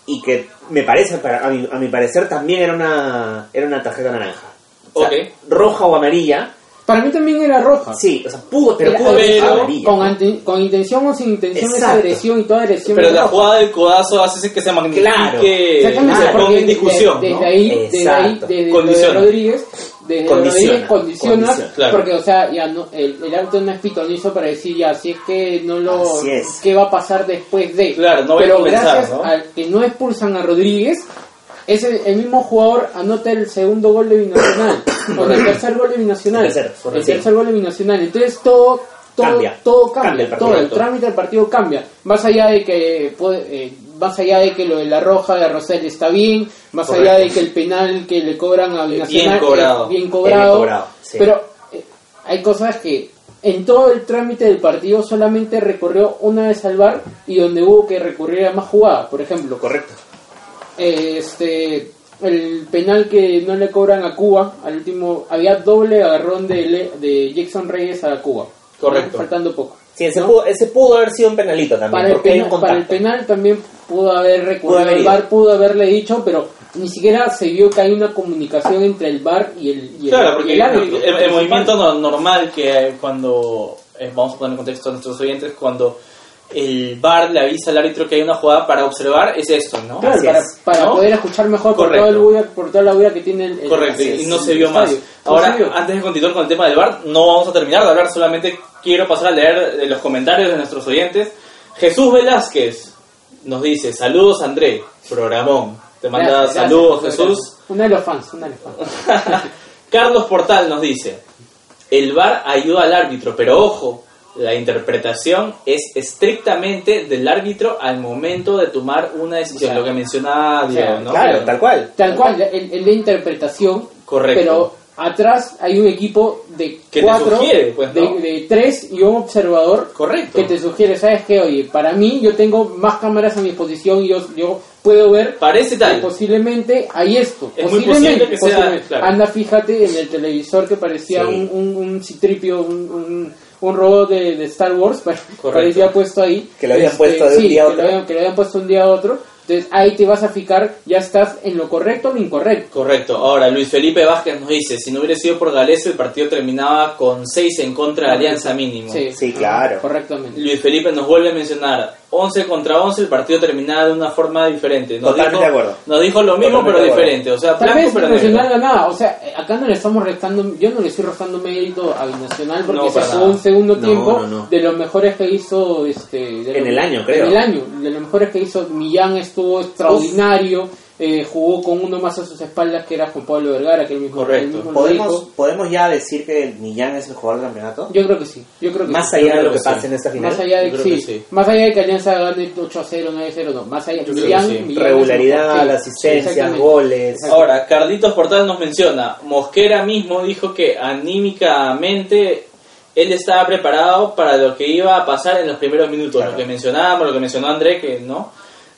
H: Y que me parece, para- a mi, a mi parecer también era una, era una tarjeta naranja. O sea,
D: Ok.
H: Roja o amarilla.
G: Para mí también era roja
H: Sí, o sea, pudo, pero pudo haber
D: pero
G: con, ante- con intención o sin intención esa agresión y toda agresión
D: Pero la
G: roja.
D: jugada del codazo hace que se magnifique
H: Claro.
G: Exactamente,
D: se ponga en discusión.
G: de-
D: ¿no?
G: desde ahí, desde ahí, desde lo de
D: Condiciona.
G: Rodríguez, desde
H: Condiciona,
G: Rodríguez condiciona,
H: condiciona,
D: claro.
G: porque o sea, ya no, el, el árbitro no es pitonizo para decir ya, si es que no lo, qué va a pasar después de,
D: Claro, no voy a
G: pero
D: comenzar,
G: gracias
D: ¿no?
G: al que no expulsan a Rodríguez, es el, el mismo jugador anota el segundo gol de Binacional, (coughs) o el tercer gol de Binacional,
H: El
G: tercer gol de Binacional, entonces todo todo
H: Cambia.
G: todo cambia,
H: Cambia el partido.
G: todo el trámite del partido cambia más allá de que puede, eh, más allá de que lo de la roja de Rosell está bien más
H: Correcto.
G: allá de que el penal que le cobran a
D: Bien
G: Binacional
D: cobrado.
G: es bien
H: Bien
G: cobrado,
H: cobrado, sí.
G: pero eh, hay cosas que en todo el trámite del partido solamente recorrió una vez al VAR y donde hubo que recurrir a más jugadas por ejemplo
H: Correcto.
G: Este el penal que no le cobran a Cuba al último había doble agarrón de, Le- de Jackson Reyes a Cuba
D: Correcto.
G: faltando poco
H: Sí, ese,
G: ¿no?
H: pudo, ese pudo haber sido un penalito también.
G: para el,
H: porque hay un
G: penal, para el penal también pudo haber recurrido
H: Pudo haber
G: al
H: ido.
G: VAR, pudo haberle dicho, pero ni siquiera se vio que hay una comunicación entre el VAR y el, y el,
D: Claro,
G: y
D: porque
G: el
D: el,
G: árbitro.
D: el- el movimiento no- normal que hay cuando, eh, vamos a poner en contexto a nuestros oyentes, cuando el VAR le avisa al árbitro que hay una jugada para observar, es esto, ¿no?
G: Claro, para,
H: es.
G: para
D: ¿No?
G: poder escuchar mejor por,
D: Correcto.
G: todo el bulla- por toda la bulla que tiene el, el-
D: Correcto, y no se vio más. Ahora,
G: vio.
D: antes de continuar con el tema del VAR, no vamos a terminar de hablar, solamente quiero pasar a leer eh, los comentarios de nuestros oyentes. Jesús Velázquez nos dice, saludos André, programón. Te manda
G: Gracias,
D: saludos
G: gracias,
D: Jesús.
G: gracias. Una de los fans, una de los fans. (laughs)
D: Carlos Portal nos dice, el VAR ayuda al árbitro, pero ojo, la interpretación es estrictamente del árbitro al momento de tomar una decisión,
G: O sea,
D: lo que mencionaba
G: o sea,
D: Diego, ¿no?
H: Claro, tal cual.
G: Tal cual, el, el de interpretación,
D: Correcto.
G: pero atrás hay un equipo de
D: Que te
G: cuatro,
D: sugiere, pues, ¿no?
G: de, de tres y un observador
D: Correcto.
G: que te sugiere, ¿sabes qué? Oye, para mí yo tengo más cámaras a mi disposición y yo, yo puedo ver
D: Parece
G: que
D: tal.
G: posiblemente hay esto.
D: Es muy
G: posiblemente,
D: posible que sea,
G: posiblemente.
D: claro.
G: Anda, fíjate en el televisor que parecía
H: Sí.
G: un, un, un citripio, un, un, un robot de, de Star Wars, (laughs) parecía puesto ahí. Este,
H: Que lo habían puesto de un
G: sí,
H: día a
G: que
H: otro.
G: lo habían- que lo habían puesto un día a otro. Entonces ahí te vas a fijar, ya estás en lo correcto o lo incorrecto.
D: Correcto. Ahora, Luis Felipe Vázquez nos dice, si no hubiera sido por Galeso, el partido terminaba con 6 en contra de Alianza mínimo.
G: Sí,
H: Sí, claro.
G: Correctamente.
D: Luis Felipe nos vuelve a mencionar, 11 contra 11 el partido terminaba de una forma diferente. Nos
H: Totalmente
D: dijo,
H: de acuerdo.
D: Nos dijo lo mismo
H: Totalmente
D: pero diferente. O sea,
G: Tal vez
D: pero
G: Nacional
D: negro.
G: ganaba, o sea, acá no le estamos restando, yo no le estoy restando mérito a Binacional porque
D: No,
G: se un segundo
H: No,
G: tiempo
H: no, no.
G: de los mejores que hizo este de
H: En
G: los-
H: el año, creo.
G: En el año, de los mejores que hizo Millán estuvo extraordinario, eh, jugó con uno más a sus espaldas que era Juan Pablo Vergara, que él mismo,
D: Correcto.
G: él mismo
H: ¿Podemos. ¿Podemos ya decir que Millán es el jugador del campeonato?
G: Yo creo que sí, yo creo que
H: Más
G: sí.
H: allá de lo que
D: que sí.
H: pase en esta final.
G: Más allá de sí,
D: que sí.
G: más allá de que Alianza gane 8 a 0, 9 a 0, no, más allá
D: creo
G: Millán-
D: que sí.
G: Millán
H: Regularidad,
G: el sí,
H: asistencias,
G: exactamente.
H: goles.
D: Ahora, Carlitos Portal nos menciona, Mosquera mismo dijo que anímicamente él estaba preparado para lo que iba a pasar en los primeros minutos,
H: Claro.
D: lo que mencionábamos, lo que mencionó André, que no.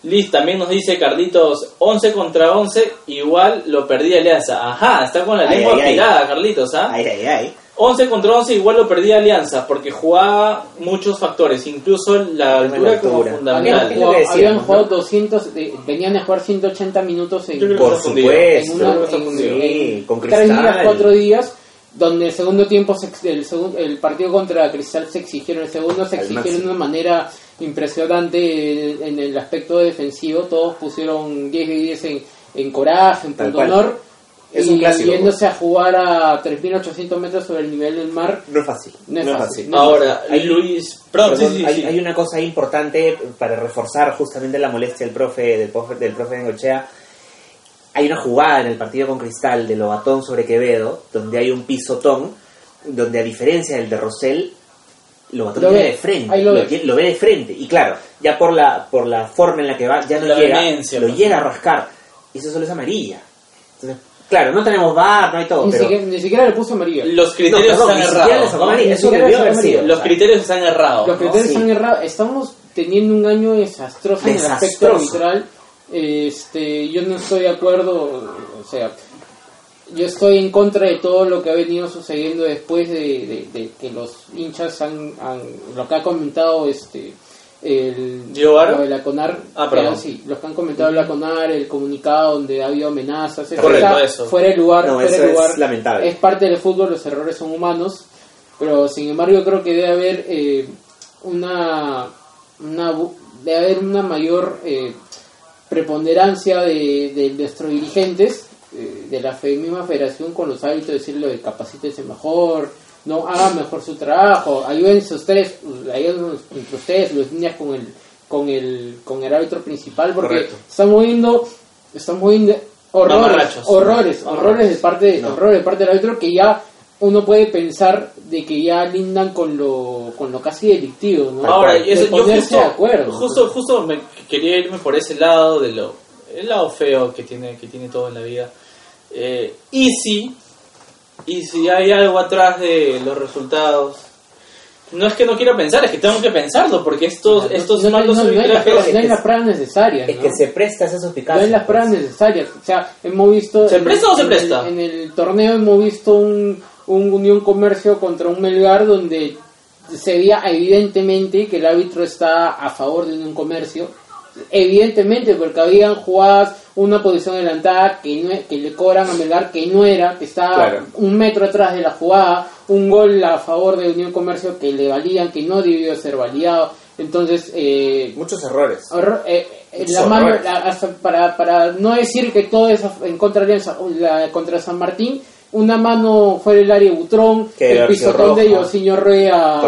D: Liz también nos dice Carlitos, 11 contra 11, igual lo perdía Alianza. Ajá, está con la
H: Ay,
D: lengua
H: ay, ay.
D: afilada, Carlitos, ¿ah?
H: Ay, ay, ay.
D: 11 contra 11 igual lo perdía Alianza, porque jugaba muchos factores, incluso la altura
H: la
D: como
H: altura.
G: Habían,
D: fundamental.
H: Lo
G: jugado,
H: que decíamos,
G: habían
H: ¿no?
G: jugado 200, eh, venían a jugar 180 minutos en,
D: Yo creo que
H: Por supuesto.
G: en, una, en-.
H: Sí, con
G: tres días,
H: Cristal.
G: cuatro días, donde el segundo tiempo, se ex- el, segun- el partido contra Cristal se exigieron, el segundo se exigieron de una manera impresionante en, en el aspecto defensivo, todos pusieron 10 de 10 en, en coraje, en punto honor,
H: Es
G: y
H: un clásico,
G: yéndose a jugar a 3.800 metros sobre el nivel del mar.
H: No es fácil.
G: No es fácil. No.
D: Ahora,
H: Hay-
D: Luis, perdón, sí,
H: Perdón,
D: sí,
H: hay,
D: sí.
H: hay una cosa importante para reforzar justamente la molestia del profe del profe, del profe Bengochea. Hay una jugada en el partido con Cristal de Lobatón sobre Quevedo, donde hay un pisotón, donde a diferencia del de Rosell, Lobatón
G: Lo ve,
H: de frente,
G: lo ve.
H: tie- lo ve de frente. Y claro, ya por la, por la forma en la que va, ya no
D: La
H: llega, lo llega a rascar. Y eso solo es amarilla. Entonces, claro, no tenemos bar, no hay todo,
G: Ni,
H: pero...
G: siquiera, ni siquiera le puso amarilla.
D: Los criterios
H: No, perdón,
D: están errados. Los criterios están errados.
G: Los
D: ¿no?
G: criterios
H: Sí.
G: están errados. Estamos teniendo un año desastroso en el aspecto arbitral. Este, yo no estoy de acuerdo, o sea, yo estoy en contra de todo lo que ha venido sucediendo después de, de- de que los hinchas han, han- lo que ha comentado este el de la CONAR,
D: Ah,
G: eh, sí, los que han comentado la CONAR, el comunicado donde ha habido amenazas,
D: Correcto, eso.
G: fuera de lugar,
H: No,
G: fuera
H: eso
G: de
H: es
G: lugar.
H: lamentable.
G: Es parte del fútbol, los errores son humanos, pero sin embargo yo creo que debe haber eh, una, una debe haber una mayor eh, preponderancia de, de nuestros dirigentes eh, de la fe- misma federación con los hábitos de decirle de capacítese mejor no hagan mejor su trabajo ayúdense ustedes ayúdense entre ustedes los niñas con el con el con el árbitro principal porque
H: Correcto.
G: estamos viendo estamos viendo horrores horrores horrores de parte
H: No.
G: horrores de parte del árbitro que ya uno puede pensar de que ya lindan con lo con lo casi delictivo ¿no?
D: Ahora,
G: De
D: eso, yo justo,
G: de acuerdo
D: justo, justo me quería irme por ese lado de lo, el lado feo que tiene, que tiene todo en la vida. Eh, y si, y si hay algo atrás de los resultados, no es que no quiera pensar, es que tengo que pensarlo, porque estos,
G: No,
D: estos
G: no, no,
D: malos
G: no, no hay las
D: arbitrajes-
G: pruebas- no hay las pruebas necesarias
H: Es
G: ¿no?
H: que se presta a esa
G: No
H: suspicacia.
G: hay las pruebas
H: pues.
G: necesarias. O sea, hemos visto.
D: ¿Se
G: en
D: presta o se
G: en
D: presta?
G: el- en el torneo hemos visto un, un Unión Comercio contra un Melgar donde se veía evidentemente que el árbitro está a favor de Unión Comercio. Evidentemente, porque habían jugadas una posición adelantada que, no, e- que le cobran a Melgar que no era, que estaba
H: Claro.
G: un metro atrás de la jugada, un gol a favor de Unión Comercio que le valían, que no debió ser validado. Entonces, eh,
H: Muchos errores.
G: Eh, eh,
H: Muchos
G: la mano, la- hasta para, para no decir que todo es en contra de la- contra San Martín, una mano fue el área Butrón,
H: Que
G: el pisotón de. Yosinho Rey a,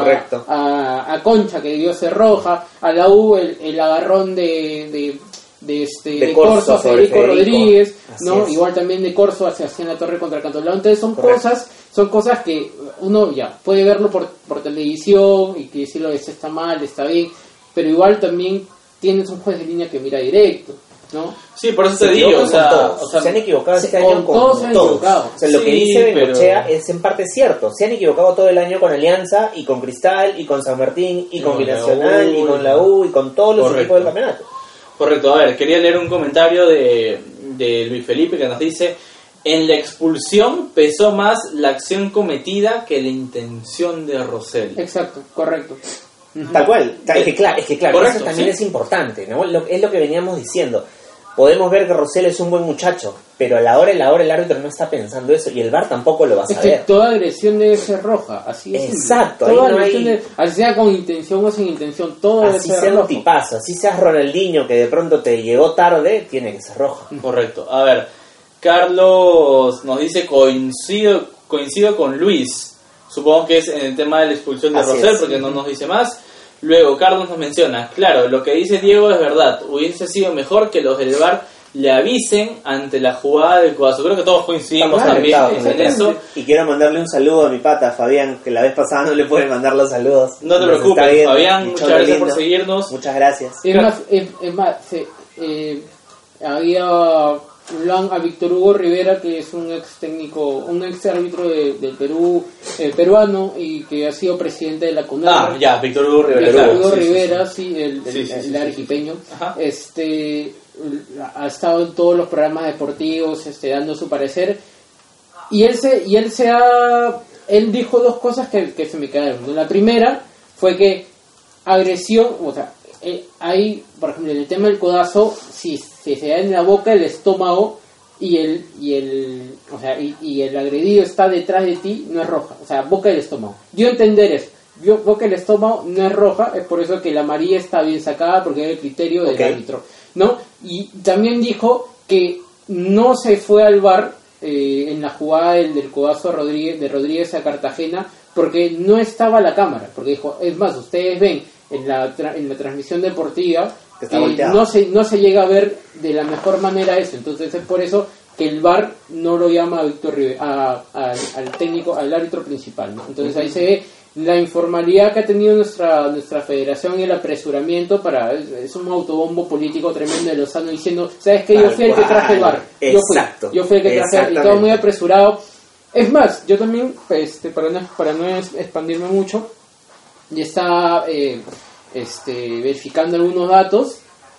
G: a, a Concha, que debió ser roja, a la U el, el agarrón de, de, de este,
H: De
G: de
H: Corso
G: a Federico,
H: Federico.
G: Rodríguez,
H: Así
G: ¿no?
H: es.
G: igual también de Corso hacia Sebastián La Torre contra Cantolao. Entonces son
H: Correcto.
G: cosas son cosas que uno ya puede verlo por, por televisión y que decirlo esto está mal, está bien, pero igual también tienes un juez de línea que mira directo, ¿no?
D: Sí, por eso
H: Se
D: te digo, o sea, o sea,
H: se han equivocado este
G: con
H: año con
G: todos se han equivocado.
H: O sea, lo que dice
D: pero-
H: Bengochea es en parte cierto. Se han equivocado todo el año con Alianza y con Cristal y con San Martín y con Binacional y con la U y con todos los
D: Correcto.
H: equipos del campeonato.
D: Correcto, a ver, quería leer un comentario de, de Luis Felipe que nos dice, en la expulsión pesó más la acción cometida que la intención de Rosell.
G: Exacto, correcto.
H: Tal cual. Es que claro, es que claro
D: Correcto,
H: eso también
D: sí.
H: es importante, ¿no? Lo- es lo que veníamos diciendo. Podemos ver que Rosell es un buen muchacho, pero a la hora y la hora el árbitro no está pensando eso y el VAR tampoco lo va a
G: Es que
H: saber.
G: toda agresión debe ser roja, así es.
H: Exacto,
G: Toda
H: ahí no
G: agresión
H: hay-
G: debe- así sea con intención o sin intención, todo debe
H: Así
G: ser
H: sea
G: rojo.
H: tipazo, así seas Ronaldinho que de pronto te llegó tarde, tiene que ser rojo.
D: Correcto. A ver, Carlos nos dice coincido, coincido con Luis. Supongo que es en el tema de la expulsión de Rosell, porque no nos dice más. Luego, Carlos nos menciona, claro, lo que dice Diego es verdad. Hubiese sido mejor que los del VAR le avisen ante la jugada del codazo. Creo que todos coincidimos también en eso.
H: Y quiero mandarle un saludo a mi pata, Fabián, que la vez pasada no le pude mandar los saludos.
D: No te
H: Nos
D: preocupes,
H: viendo.
D: Fabián, muchas gracias por seguirnos.
H: Muchas gracias.
G: Es más, es, es más se- eh, había a Víctor Hugo Rivera, que es un ex técnico, un ex árbitro de- del Perú, eh, peruano, y que ha sido presidente de la CONAR.
D: Ah, ya, Víctor Hugo Rivera.
G: Víctor Hugo
D: sí, sí, sí.
G: Rivera, sí, el, el,
D: Sí, sí,
G: el
D: sí, sí.
G: arequipeño, este ha estado en todos los programas deportivos, este, dando su parecer, y él se, y él se ha, él dijo dos cosas que, que se me quedaron. La primera fue que agresión, o sea, eh, hay, por ejemplo, en el tema del codazo, si, si se da en la boca, el estómago y el, y el, o sea, y, y el agredido está detrás de ti, no es roja, o sea, boca del estómago. Yo entender eso. Yo, boca del estómago no es roja, es por eso que la amarilla está bien sacada porque es el criterio del árbitro, ¿no? Y también dijo que no se fue al bar eh, en la jugada del, del codazo Rodríguez, de Rodríguez a Cartagena porque no estaba la cámara, porque dijo, es más, ustedes ven en la, tra- en la transmisión deportiva
H: está volteado.
G: no se, no se llega a ver de la mejor manera eso, entonces es por eso que el VAR no lo llama a Víctor a- a- al técnico, al árbitro principal, ¿no? entonces ahí se ve la informalidad que ha tenido nuestra nuestra federación y el apresuramiento para es, es un autobombo político tremendo de Lozano diciendo sabes que yo fui el que traje el. VAR yo fui
H: Exacto.
G: yo fui el que traje y todo muy apresurado es más yo también este para no para no expandirme mucho ya estaba eh, este, verificando algunos datos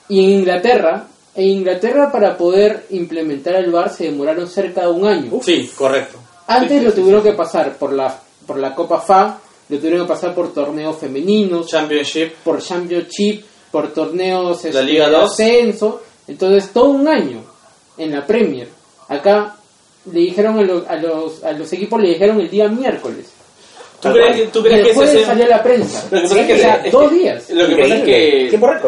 G: y en Inglaterra en Inglaterra para poder implementar el VAR se demoraron cerca de un año
D: Sí, correcto.
G: antes
D: Sí,
G: lo
D: sí,
G: tuvieron que pasar por la por la Copa FA lo tuvieron que pasar por torneos femeninos
D: Championship.
G: por Championship por torneos
D: La
G: este,
D: Liga
G: de
D: 2.
G: ascenso entonces todo un año en la Premier acá le dijeron a los, a los, a los equipos le dijeron el día miércoles
D: ¿Tú crees, tú crees que ese
G: jueves
D: sea-
G: salió la prensa
D: Lo que pasa es que,
G: o sea,
D: es que-
G: dos días
D: Lo que pasa es que,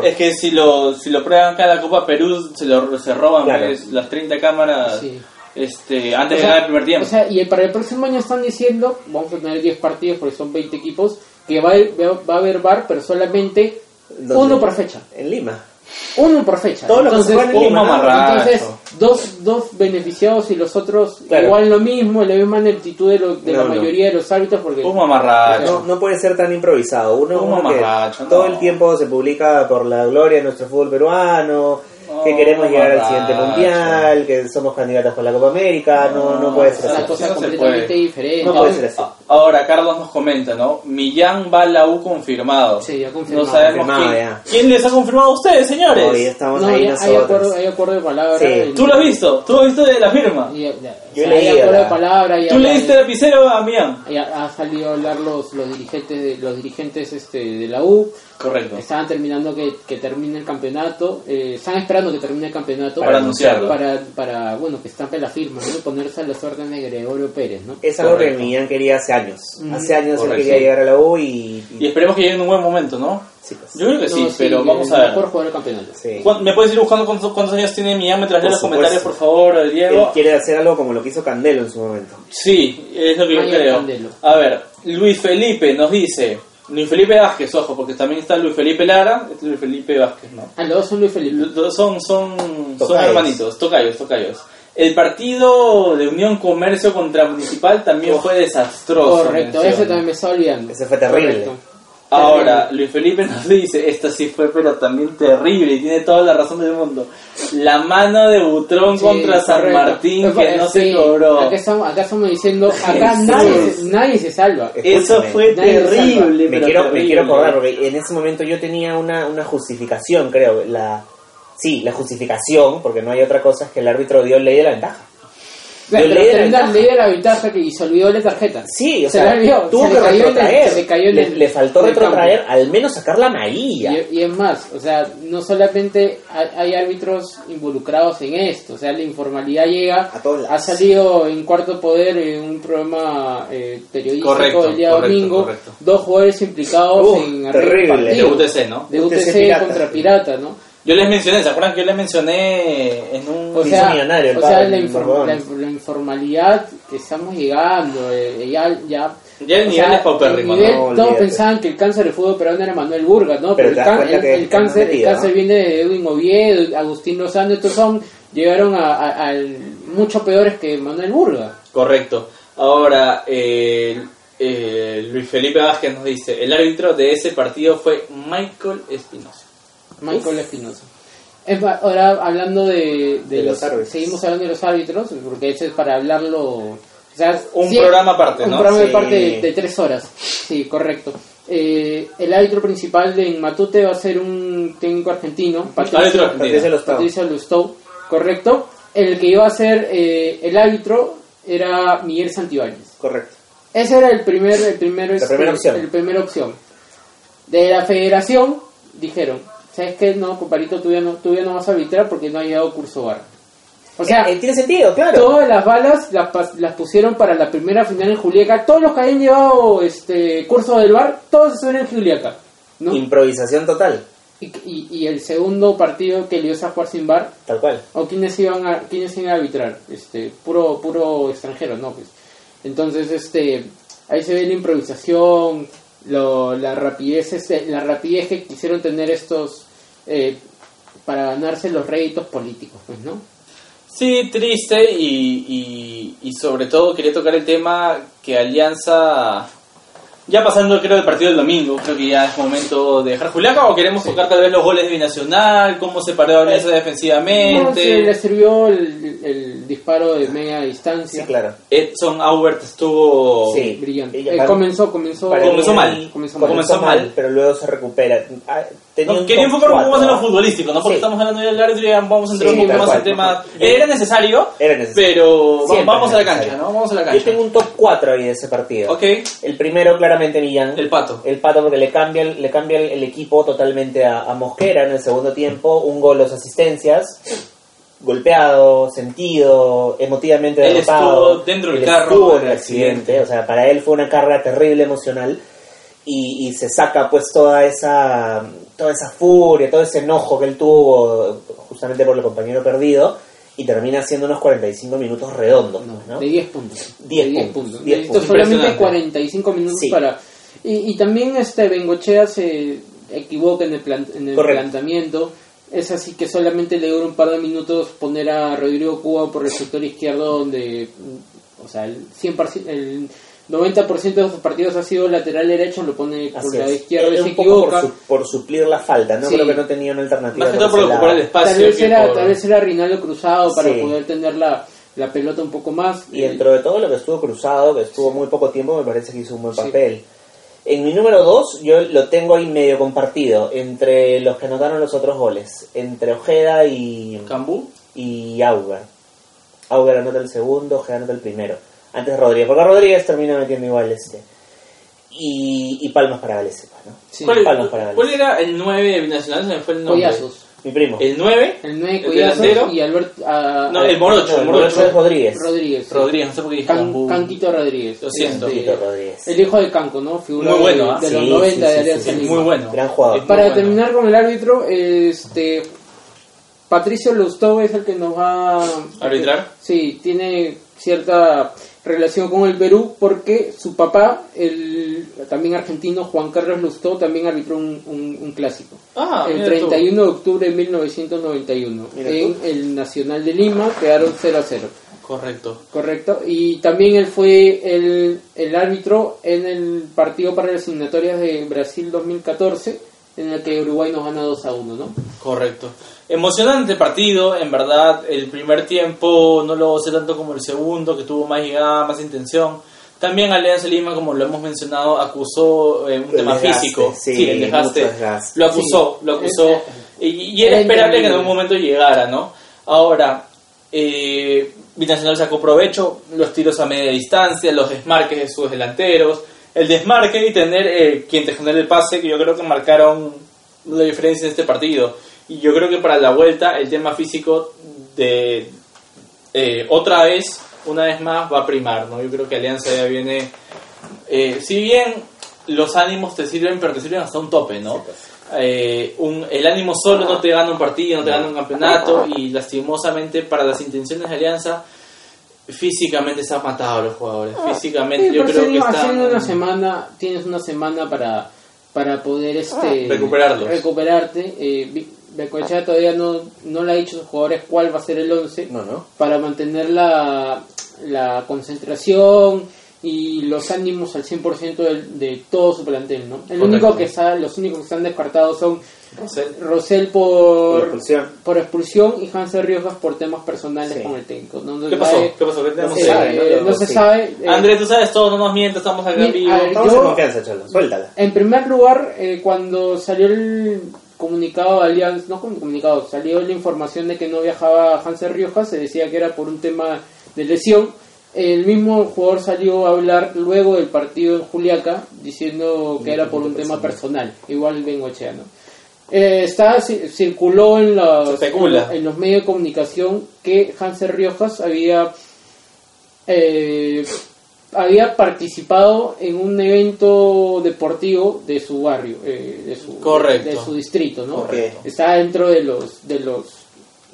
D: es que si lo, si lo prueban cada Copa Perú, se, lo, se roban
H: Claro.
D: pues, las 30 cámaras
G: Sí.
D: este, antes
G: O
D: de ganar el primer tiempo.
G: O sea, y para el próximo año están diciendo, vamos a tener 10 partidos porque son 20 equipos, que va a, va a haber bar, pero solamente
H: ¿Dónde?
G: uno por fecha.
H: En Lima.
G: Uno por fecha.
H: Todo lo que se
G: entonces,
H: juega en
D: un
H: Lima.
D: mamarracho.
G: entonces dos, dos beneficiados y los otros
H: Claro.
G: igual lo mismo, la misma actitud de, lo- de
H: No,
G: la
H: no.
G: mayoría de los árbitros porque
D: Un mamarracho.
H: No, no puede ser tan improvisado. Uno,
D: Un
H: uno que
D: mamarracho, no.
H: todo el tiempo se publica por la gloria de nuestro fútbol peruano, que
D: No,
H: queremos llegar al siguiente mundial, que somos candidatos para la Copa América. No, no, puede ser así.
G: una cosa
D: no se
G: completamente
D: puede.
G: diferente.
H: No puede ser así.
D: A- Ahora, Carlos nos comenta, ¿no? Millán va a la U confirmado.
G: Sí, ya confirmado.
D: No sabemos
H: Confirmado,
D: quién.
H: ya.
D: ¿Quién les ha confirmado a ustedes, señores?
H: Hoy estamos
G: No,
H: ahí
G: ya- hay, acuerdo,
H: nosotros.
G: hay acuerdo de palabra.
H: Sí.
G: el-
D: ¿Tú lo has visto? ¿Tú has visto de la firma?
G: ya- ya-
H: Yo
G: o sea,
H: leí
D: ¿Tú le
G: ya-
D: diste lapicero a?
G: Ya ha salido a hablar los, los dirigentes de, los dirigentes este de la U
D: Correcto.
G: estaban terminando que, que termine el campeonato eh, están esperando que termine el campeonato
D: Para anunciarlo.
G: para, para bueno que estampe la firma ponerse a las órdenes de Gregorio Pérez ¿no?
H: Es algo
D: Correcto.
H: que Millán quería hace años. Hace años él quería llegar a la U y...
D: Y esperemos que llegue en un buen momento, ¿no?
H: Sí, pues.
D: Yo creo que sí,
G: No,
D: pero vamos a ver.
G: mejor jugador del campeonato
H: Sí.
D: ¿Cuán- ¿Me puedes ir buscando cuántos, cuántos años tiene mientras leo
H: Por
D: los comentarios, por favor,
H: Él
D: Diego?
H: quiere hacer algo como lo que hizo Candelo en su momento.
D: Sí, es lo que yo creo.
G: Candelo.
D: A ver, Luis Felipe nos dice, Luis Felipe Vázquez, ojo, porque también está Luis Felipe Lara, este es Luis Felipe Vázquez, ¿no?
G: ah los dos son Luis Felipe
D: Los dos Son, son, son hermanitos, tocayos, tocayos. El partido de Unión Comercio contra Municipal también fue desastroso.
G: correcto ese también me estaba olvidando
H: Ese fue terrible.
G: Correcto.
D: Ahora, Luis Felipe nos dice, esta sí fue pero también terrible y tiene toda la razón del mundo. La mano de Butrón
G: Sí,
D: contra San
G: correcto.
D: Martín
G: Pues,
D: que no
G: sí,
D: se cobró.
G: acá estamos, acá estamos diciendo (laughs) acá nadie, se- nadie se salva
D: Eso fue terrible.
H: me
D: pero
H: quiero, me quiero acordar porque en ese momento yo tenía una, una justificación, creo. La, sí, la justificación, porque no hay otra cosa, es que el árbitro dio ley de la ventaja.
G: Pero
H: leí la
G: la ventaja que y se olvidó la tarjeta.
H: Sí, o
G: Se
H: sea,
G: la olvidó,
H: tuvo
G: se
H: que
G: le cayó en el-
H: retrotraer.
G: le cayó
H: le,
G: el-
H: le faltó retrotraer, al menos sacar la amarilla.
G: Y, y es más, o sea, no solamente hay, hay árbitros involucrados en esto, o sea, la informalidad llega,
H: A todos
G: ha salido en Cuarto Poder en un programa eh, periodístico
D: Correcto,
G: el día
D: correcto,
G: domingo,
D: correcto.
G: dos jugadores implicados
H: Uf,
G: en
H: terrible.
D: De
G: partido,
D: UTC, ¿no?
G: de
H: UTC
G: UTC,
H: Pirata.
G: contra Pirata, ¿no?
D: Yo les mencioné, ¿se acuerdan que yo les mencioné en un...
G: O sea,
H: millonario el
G: o sea la, inform- la, inf- la informalidad que estamos llegando, eh, ya, ya,
D: Ya el nivel
G: sea,
D: es paupérrimo,
G: el nivel-
H: ¿no?
G: Todos
H: Olvídate.
G: pensaban que el cáncer del fútbol peruano era Manuel Burga, ¿no?
H: Pero
G: el, el- el cáncer, el cáncer
H: ¿no?
G: viene de Edwin Oviedo, Agustín Lozano, estos son, llegaron a, a- al- mucho peores que Manuel Burga.
D: Correcto. Ahora, eh, eh, Luis Felipe Vázquez nos dice, el árbitro de ese partido fue Michael Espinosa.
G: Michael Espinosa. Es Ahora hablando de, de
H: De
G: los,
H: los árbitros.
G: seguimos hablando de los árbitros, porque eso es para hablarlo. o sea,
D: Un
G: sí,
D: programa aparte,
G: Un
D: ¿no?
G: programa
H: Sí.
G: aparte de, de tres horas. Sí, correcto. Eh, el árbitro principal de Matute va a ser un técnico argentino.
H: Patricio.
G: Patricio Lustau, correcto. El que iba a ser eh, el árbitro era Miguel Santibáñez.
H: Correcto.
G: Ese era el primer, el primer, este,
H: primera opción.
G: el primera opción. De la federación dijeron, ¿sabes qué? No, comparito, tú ya no, tú ya no vas a arbitrar porque no ha llegado curso bar. O sea,
H: Eh, eh, tiene sentido, claro.
G: todas las balas las, las pusieron para la primera final en Juliaca. Todos los que habían llevado este curso del bar, todos estuvieron en Juliaca. ¿no?
H: Improvisación total,
G: Y, y- y el segundo partido que le ibas a jugar sin bar,
H: tal cual.
G: o quiénes iban a quiénes iban a arbitrar este puro puro extranjero no pues entonces este ahí se ve la improvisación lo, la rapidez este, la rapidez que quisieron tener estos eh, para ganarse los réditos políticos pues no
D: Sí, triste y, y, y sobre todo quería tocar el tema que Alianza, ya pasando creo el partido del domingo, creo que ya es momento de dejar Juliaca o queremos tocar tal vez los goles de Binacional, cómo se paró Alianza
G: no,
D: defensivamente.
G: se le sirvió el, el disparo de media distancia
H: Sí, claro.
D: Edson Aubert estuvo...
H: Sí.
G: brillante Eh,
H: para-
G: comenzó comenzó
H: Para
D: Comenzó
H: mí,
D: mal.
G: comenzó mal.
H: Comenzó mal, pero luego se recupera. Ah, tenía
D: No,
H: un
D: quería
H: top
D: enfocar un poco más en lo futbolístico, ¿no? Porque
H: Sí.
D: estamos hablando del árbitro y ya vamos a entrar
H: Sí,
D: un poco más
H: cual.
D: al tema.
H: Bien.
D: Era necesario,
H: Era necesario.
D: pero
H: Siempre
D: vamos a la
H: necesario.
D: cancha, ¿no? Vamos a la
H: Yo
D: cancha.
H: tengo un top 4 ahí de ese partido.
D: Ok,
H: El primero, Millán.
D: el pato.
H: El pato porque le cambia, le cambia el, el equipo totalmente a, a Mosquera en el segundo tiempo. Un gol, dos asistencias. Golpeado, sentido, emotivamente
D: Él
H: derrotado.
D: estuvo dentro del
H: Él
D: carro
H: estuvo
D: en el
H: el accidente.
D: accidente.
H: O sea, para él fue una carga terrible emocional. Y, y se saca pues toda esa, toda esa furia, todo ese enojo que él tuvo justamente por el compañero perdido. Y termina haciendo unos 45 minutos redondos.
G: No,
H: ¿no?
G: de 10 puntos.
H: 10
G: De
H: puntos, 10
G: Necesito
H: puntos.
G: solamente
D: Impresionante.
G: 45 minutos
H: Sí.
G: para... Y, y también este Bengochea se equivoca en el, plan- en el planteamiento. Es así que solamente le dura un par de minutos poner a Rodrigo Cuba por el sector izquierdo donde, o sea, el 100%, el 90% de sus partidos ha sido lateral derecho, lo pone por
H: Así
G: la
H: es.
G: izquierda y se equivoca.
H: por, su- por suplir la falta, ¿no?
G: Sí.
H: Creo que no tenía una alternativa.
D: Más que todo
H: por
D: ocupar el espacio.
G: Tal vez, era,
D: por-
G: tal vez era Rinaldo cruzado para
H: Sí.
G: poder tener la, la pelota un poco más.
H: Y dentro de todo lo que estuvo cruzado, que estuvo muy poco tiempo, me parece que hizo un buen
G: Sí.
H: papel. En mi número 2, yo lo tengo ahí medio compartido entre los que anotaron los otros goles, entre Ojeda y,
D: Cambú.
H: y Auger. Auger anota el segundo, Ojeda anota el primero. Antes Rodríguez, porque Rodríguez termina metiendo igual este. Y, y palmas para Galesepa, ¿no?
G: Sí.
D: ¿Cuál,
H: palmas para
D: cuál era el 9 de Binacional? Se me fue el nombre.
G: Collazos.
H: Mi primo.
D: El 9,
G: El 9
D: el
G: Collazos y Alberto... ah,
D: No, el Morocho,
H: No,
D: el Morocho.
H: Es Rodríguez.
G: Rodríguez. sí.
D: Rodríguez, no sé por qué dije
G: Can-. Canquito Rodríguez.
D: Lo siento.
H: Canquito Rodríguez.
G: El hijo de Canco, ¿no? Figura
D: Muy bueno,
G: de,
D: ¿ah?
G: de los
H: Sí,
G: 90
H: sí,
G: de
H: sí,
G: Alianza.
D: Muy bueno.
H: Gran jugador.
G: Para
D: bueno.
G: terminar con el árbitro, este Patricio Lustau es el que nos va a
D: ¿Arbitrar?
G: Sí, tiene cierta relación con el Perú porque su papá, el también argentino Juan Carlos Lustau, también arbitró un, un- un clásico.
D: Ah,
G: el
D: mira tú.
G: 31 de octubre de 1991
H: Mira
G: en
H: tú.
G: el Nacional de Lima quedaron 0 a 0.
D: Correcto.
G: Correcto. Y también él fue el, el árbitro en el partido para las eliminatorias de Brasil 2014, en el que Uruguay nos gana 2 a 1, ¿no?
D: Correcto. Emocionante partido, en verdad. El primer tiempo no lo sé tanto como el segundo, que tuvo más llegada, más intención. También Alianza Lima, como lo hemos mencionado, acusó eh, un
H: El
D: tema
H: desgaste,
D: físico.
H: sí,
D: el desgaste. Lo acusó,
G: Sí.
D: lo acusó.
G: Eh,
D: Y, y era
G: era
D: esperable que en algún momento llegara, ¿no? Ahora, eh, Binacional sacó provecho, los tiros a media distancia, los desmarques de sus delanteros, el desmarque y tener eh, quien te genere el pase, que yo creo que marcaron la diferencia en este partido. Y yo creo que para la vuelta el tema físico de eh, otra vez, una vez más, va a primar. ¿no? Yo creo que Alianza ya viene, eh, si bien los ánimos te sirven, pero te sirven hasta un tope, ¿no? Eh, un, el ánimo solo no te gana un partido, no te gana un campeonato y lastimosamente para las intenciones de Alianza físicamente se han matado los jugadores. Físicamente
G: Sí,
D: yo creo que
G: haciendo una semana, tienes una semana para, para poder este
D: Recuperarlos.
G: recuperarte. Eh, Bengoechea todavía no, no le ha dicho a sus jugadores cuál va a ser el 11
H: No, no.
G: para mantener la, la concentración y los ánimos al 100% del- de, todo su plantel, ¿no? El
D: Correcto.
G: único que está, los únicos que están descartados son
D: Rosell.
G: Rosell
H: Por
G: por,
H: expulsión.
G: por expulsión y Hansel Riojas por temas personales
H: Sí.
G: con el técnico. No, no
D: ¿Qué
G: se
D: pasó?
G: sabe-
D: ¿Qué pasó? ¿Qué tenemos
H: se sabe, ¿no?
G: eh, no se
H: sí.
G: sabe. eh,
D: Andrés, tú sabes todo, no nos mientes, estamos acá en vivo.
H: Estamos
G: yo-
H: en confianza, Cholo. Suéltala.
G: En primer lugar, eh, cuando salió el comunicado de Alianza, no comunicado, salió la información de que no viajaba Hansel Riojas, se decía que era por un tema de lesión. El mismo jugador salió a hablar luego del partido en Juliaca diciendo que era por un tema personal, igual Bengochea, ¿no? Eh, está, ci- circuló en, los- en los medios de comunicación que Hansel Riojas había eh, había participado en un evento deportivo de su barrio, eh, de, su,
D: Correcto.
G: de su distrito, ¿no?
H: Correcto.
G: Está dentro de los de los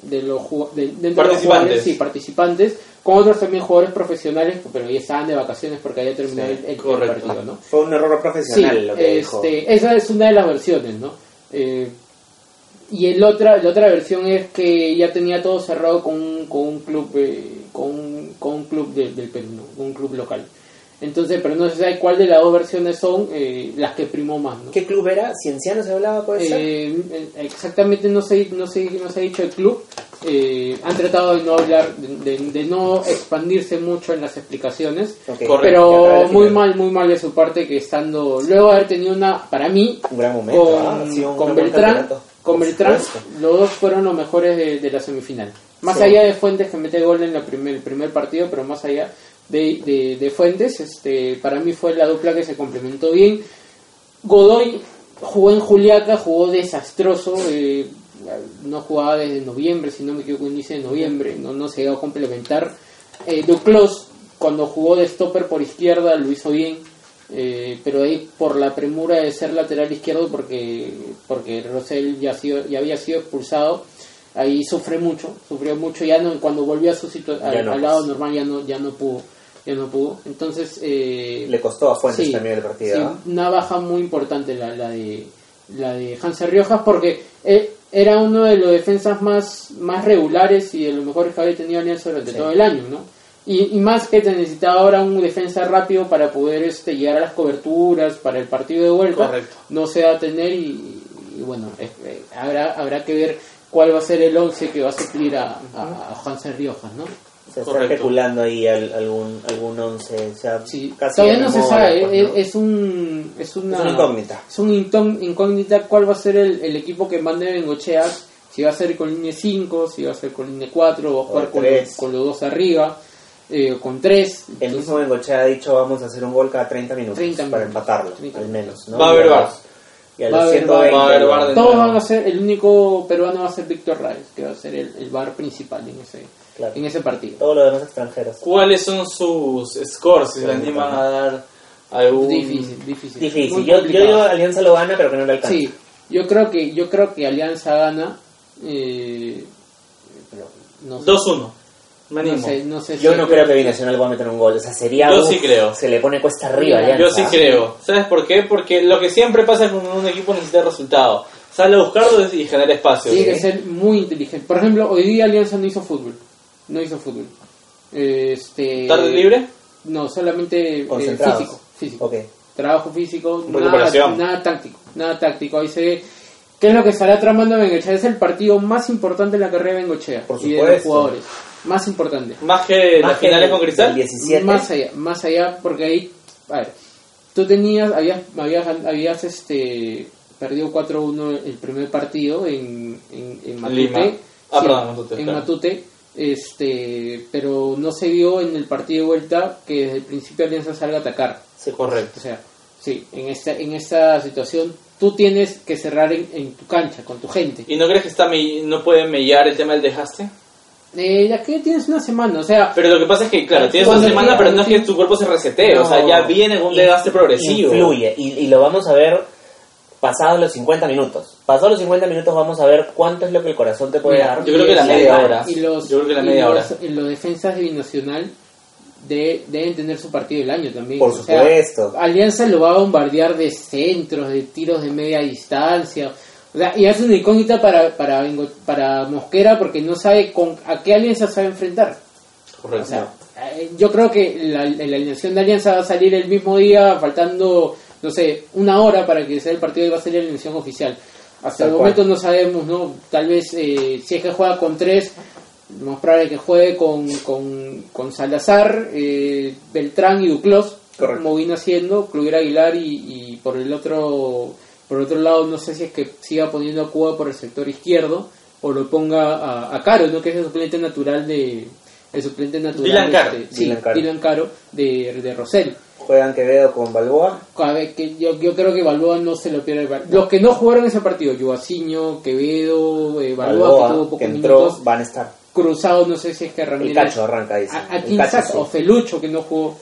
G: de los de- dentro de los jugadores, sí, participantes, con otros también jugadores profesionales, pero ya estaban de vacaciones porque había terminado
H: Sí,
G: el, partido, ¿no?
H: Fue un error
G: Sí,
H: profesional lo que dijo.
G: este, esa es una de las versiones, ¿no? Eh, y el otra, la otra versión es que ya tenía todo cerrado con, un- con un club, eh, con, un- con un club de- del Perú, ¿no? Con un club local. Entonces, pero no se sabe cuál de las dos versiones son eh, las que primó más, ¿no?
H: ¿Qué club era? ¿Cienciano se hablaba, puede ser?
G: Eh, eh, exactamente no se, no, se, no se ha dicho el club. Eh, han tratado de no hablar, de, de- de no expandirse mucho en las explicaciones. Pero muy mal, muy mal de su parte que estando, luego de haber tenido una, para mí,
H: Un gran momento.
G: con,
H: ah, un
G: con
H: gran
G: Beltrán, con Beltrán, los dos fueron los mejores de, de la semifinal. Más
H: Sí.
G: allá de Fuentes que mete gol en la primer, el primer partido, pero más allá de, de, de Fuentes, este, para mí fue la dupla que se complementó bien. Godoy jugó en Juliaca, jugó desastroso, eh, no jugaba desde noviembre, si no me equivoco, inicio de noviembre, no, no se llegó a complementar. Eh, Duclos, cuando jugó de stopper por izquierda, lo hizo bien, eh, pero ahí por la premura de ser lateral izquierdo, porque, porque Rosell ya, sido, ya había sido expulsado, ahí sufre mucho, sufrió mucho, ya no, cuando volvió a su al,
H: no,
G: al lado
H: pues.
G: normal ya no, ya no pudo, ya no pudo. Entonces, eh,
H: Le costó a Fuentes
G: Sí,
H: también el partido.
G: sí, una baja muy importante la, la de la de Hanser Riojas porque eh, era uno de los defensas más, más regulares y de los mejores que había tenido Alianza durante
H: Sí.
G: todo el año, ¿no? Y, y más que te necesitaba ahora un defensa rápido para poder este, llegar a las coberturas para el partido de vuelta,
D: Correcto.
G: no se va a tener y, y bueno, es- eh, habrá, habrá que ver cuál va a ser el 11 que va a suplir a, a, a Riojas, ¿no?
H: Se está
D: Correcto.
H: especulando ahí al- algún algún once. O sea,
G: Sí,
H: casi
G: todavía no se sabe,
H: pues,
G: es,
H: ¿no?
G: es un es una,
H: Es una incógnita.
G: es una intón- incógnita cuál va a ser el, el equipo que mande Bengochea, si va a ser con línea 5, si va a ser con línea 4, o a jugar con, los- con los dos arriba, eh, con 3.
H: El mismo Bengochea ha dicho vamos a hacer un gol cada 30 minutos
G: 30
H: para
G: minutos.
H: empatarlo,
G: 30
H: al menos. ¿no?
D: Va a haber
H: Y a
G: Va
H: los
G: haber
H: 120.
D: VAR. Va a haber de
G: Todos van a ser, el único peruano va a ser Víctor Raes, que va a ser el, el bar principal en ese,
H: Claro.
G: en ese partido.
H: Todos los demás extranjeros.
D: ¿Cuáles son sus scores? Si se le animan a dar algún...
G: Difícil, difícil.
H: Difícil. Yo, yo digo Alianza lo gana, pero que no le alcanza.
G: Sí, yo creo que yo creo que Alianza gana. Eh, pero no sé.
D: 2-1. Me animo.
G: No sé, no sé
H: Yo
G: si-
H: no creo que Binacional va a meter un gol. O sea, sería.
D: Yo
H: uf,
D: sí creo.
H: Se le pone cuesta arriba. Alianza.
D: Yo sí creo. ¿Sabes por qué? Porque lo que siempre pasa cuando un equipo necesita resultado. Sale a buscarlo y genera espacio.
G: Tiene que ser muy inteligente. Por ejemplo, hoy día Alianza no hizo fútbol. No hizo fútbol. Este,
D: ¿Tarde libre?
G: No, solamente eh,
H: Concentrados.
G: físico. físico. Trabajo físico, nada, nada táctico. Nada táctico. Ahí se ve. ¿Qué es lo que estará tramando Bengochea? Es el partido más importante en la carrera de Bengochea.
H: Por
G: y de los jugadores. Más importante.
D: Más que
H: Más
D: las
H: que
D: finales con Cristal.
H: el 17.
G: Más allá, más allá, porque ahí, a ver, tú tenías, habías, habías, habías este, perdido 4-1 el primer partido en, en, en Matute.
D: Lima. Ah, perdón, Matute,
G: En
D: claro.
G: Matute. Este pero no se vio en el partido de vuelta que desde el principio Alianza salga a atacar.
H: Sí,
D: Correcto.
G: O sea, sí, en esta, en esta situación tú tienes que cerrar en, en tu cancha, con tu gente.
D: ¿Y no crees que está me- no puede mellar el tema del dejaste?
G: Eh, ya que tienes una semana, o sea,
D: Pero lo que pasa es que, claro, tienes una semana, pero no es que tu cuerpo se resetee, o sea, ya viene un desgaste progresivo.
H: Influye. Y, y lo vamos a ver pasados los 50 minutos. Pasados los 50 minutos vamos a ver cuánto es lo que el corazón te puede
G: Mira,
H: dar.
D: Yo creo que la
G: y-
D: media hora.
G: Y los,
D: Yo creo que la media hora.
G: los defensas de Binacional de- deben tener su partido del año también.
H: Por
G: O sea,
H: supuesto.
G: Alianza lo va a bombardear de centros, de tiros de media distancia. O sea, y es una incógnita para, para, Mosquera porque no sabe con a qué Alianza se va a enfrentar.
D: Correcto.
G: O sea, eh, yo creo que la, la alineación de Alianza va a salir el mismo día, faltando, no sé, una hora para que sea el partido y va a salir la alineación oficial. Hasta el
H: cual.
G: momento no sabemos, ¿no? Tal vez eh, si es que juega con tres, más probable que juegue con, con, con Salazar, eh, Beltrán y Duclos,
H: Correcto.
G: como vino haciendo, Cluir Aguilar y, y por el otro por otro lado no sé si es que siga poniendo a Cuba por el sector izquierdo o lo ponga a, a Caro, ¿no? que es el suplente natural de el suplente natural
D: Dylan
G: de
D: Caro.
G: este- sí,
H: Dylan Caro.
G: Dylan Caro de, de Rosell.
H: Juegan Quevedo con Balboa.
G: A ver, que yo, yo creo que Balboa no se lo pierde. Los que no jugaron ese partido, Joaciño, Quevedo, eh, Balboa, que tuvo
H: Balboa,
G: pocos
H: que entró,
G: minutos,
H: van a estar.
G: Cruzado, no sé si es que
H: El
G: Ramírez.
H: cacho arranca, dice.
G: A, a
H: El Cacho
G: saca,
H: sí.
G: o Felucho que no jugó.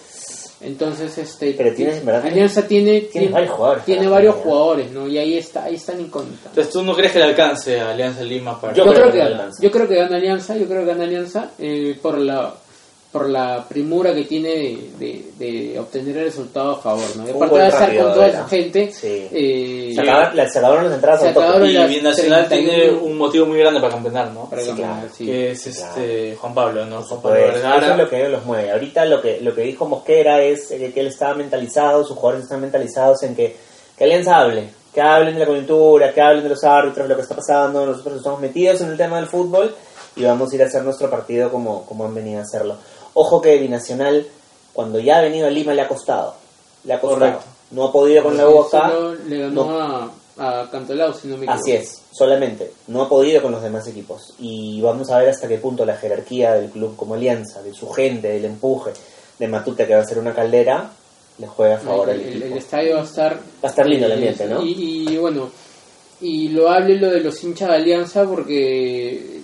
G: Entonces, este.
H: Pero tienes, en verdad,
G: Alianza tiene.
H: tiene varios jugadores
G: Tiene varios
H: jugar.
G: jugadores, ¿no? Y ahí está, ahí está la incógnita.
D: Entonces, ¿tú no crees que le alcance a Alianza Lima para...?
G: Yo,
H: Yo
G: creo,
H: creo
G: que
H: que
G: gana.
H: alcanza.
G: Yo creo que gana Alianza, yo creo que gana Alianza eh, por la por la primura que tiene de, de- de obtener el resultado a favor, ¿no? De
H: Un
G: parte
H: gol
G: de estar con toda su gente,
H: Sí.
G: eh,
H: Se, acabaron, la- se acabaron las entradas
G: Se acabaron
D: Y Binacional tiene
G: 31.
D: un motivo muy grande para campeonar, ¿no?
G: para
H: Sí,
G: ganar,
H: claro.
G: sí.
D: Que es este Juan Pablo, ¿no? Juan Pablo
H: Pues, eso es lo que ellos los mueve. Ahorita lo que, lo que dijo Mosquera es eh, que él estaba mentalizado, sus jugadores están mentalizados en que, que Alianza hable, que hablen de la coyuntura, que hablen de los árbitros, de lo que está pasando. Nosotros estamos metidos en el tema del fútbol y vamos a ir a hacer nuestro partido como, como han venido a hacerlo. Ojo que Binacional, cuando ya ha venido a Lima, le ha costado. Le ha costado.
D: Correcto.
H: No ha podido con la boca.
G: solo le ganó
H: no.
G: a, a Cantolao, si no me equivoco.
H: Así es, solamente. No ha podido con los demás equipos. Y vamos a ver hasta qué punto la jerarquía del club como alianza, de su gente, del empuje, de Matute, que va a ser una caldera, le juega a favor
G: el,
H: al equipo.
G: el estadio va a estar
H: Va a estar lindo el ambiente, ¿no?
G: y, y, bueno y lo hable lo de los hinchas de Alianza porque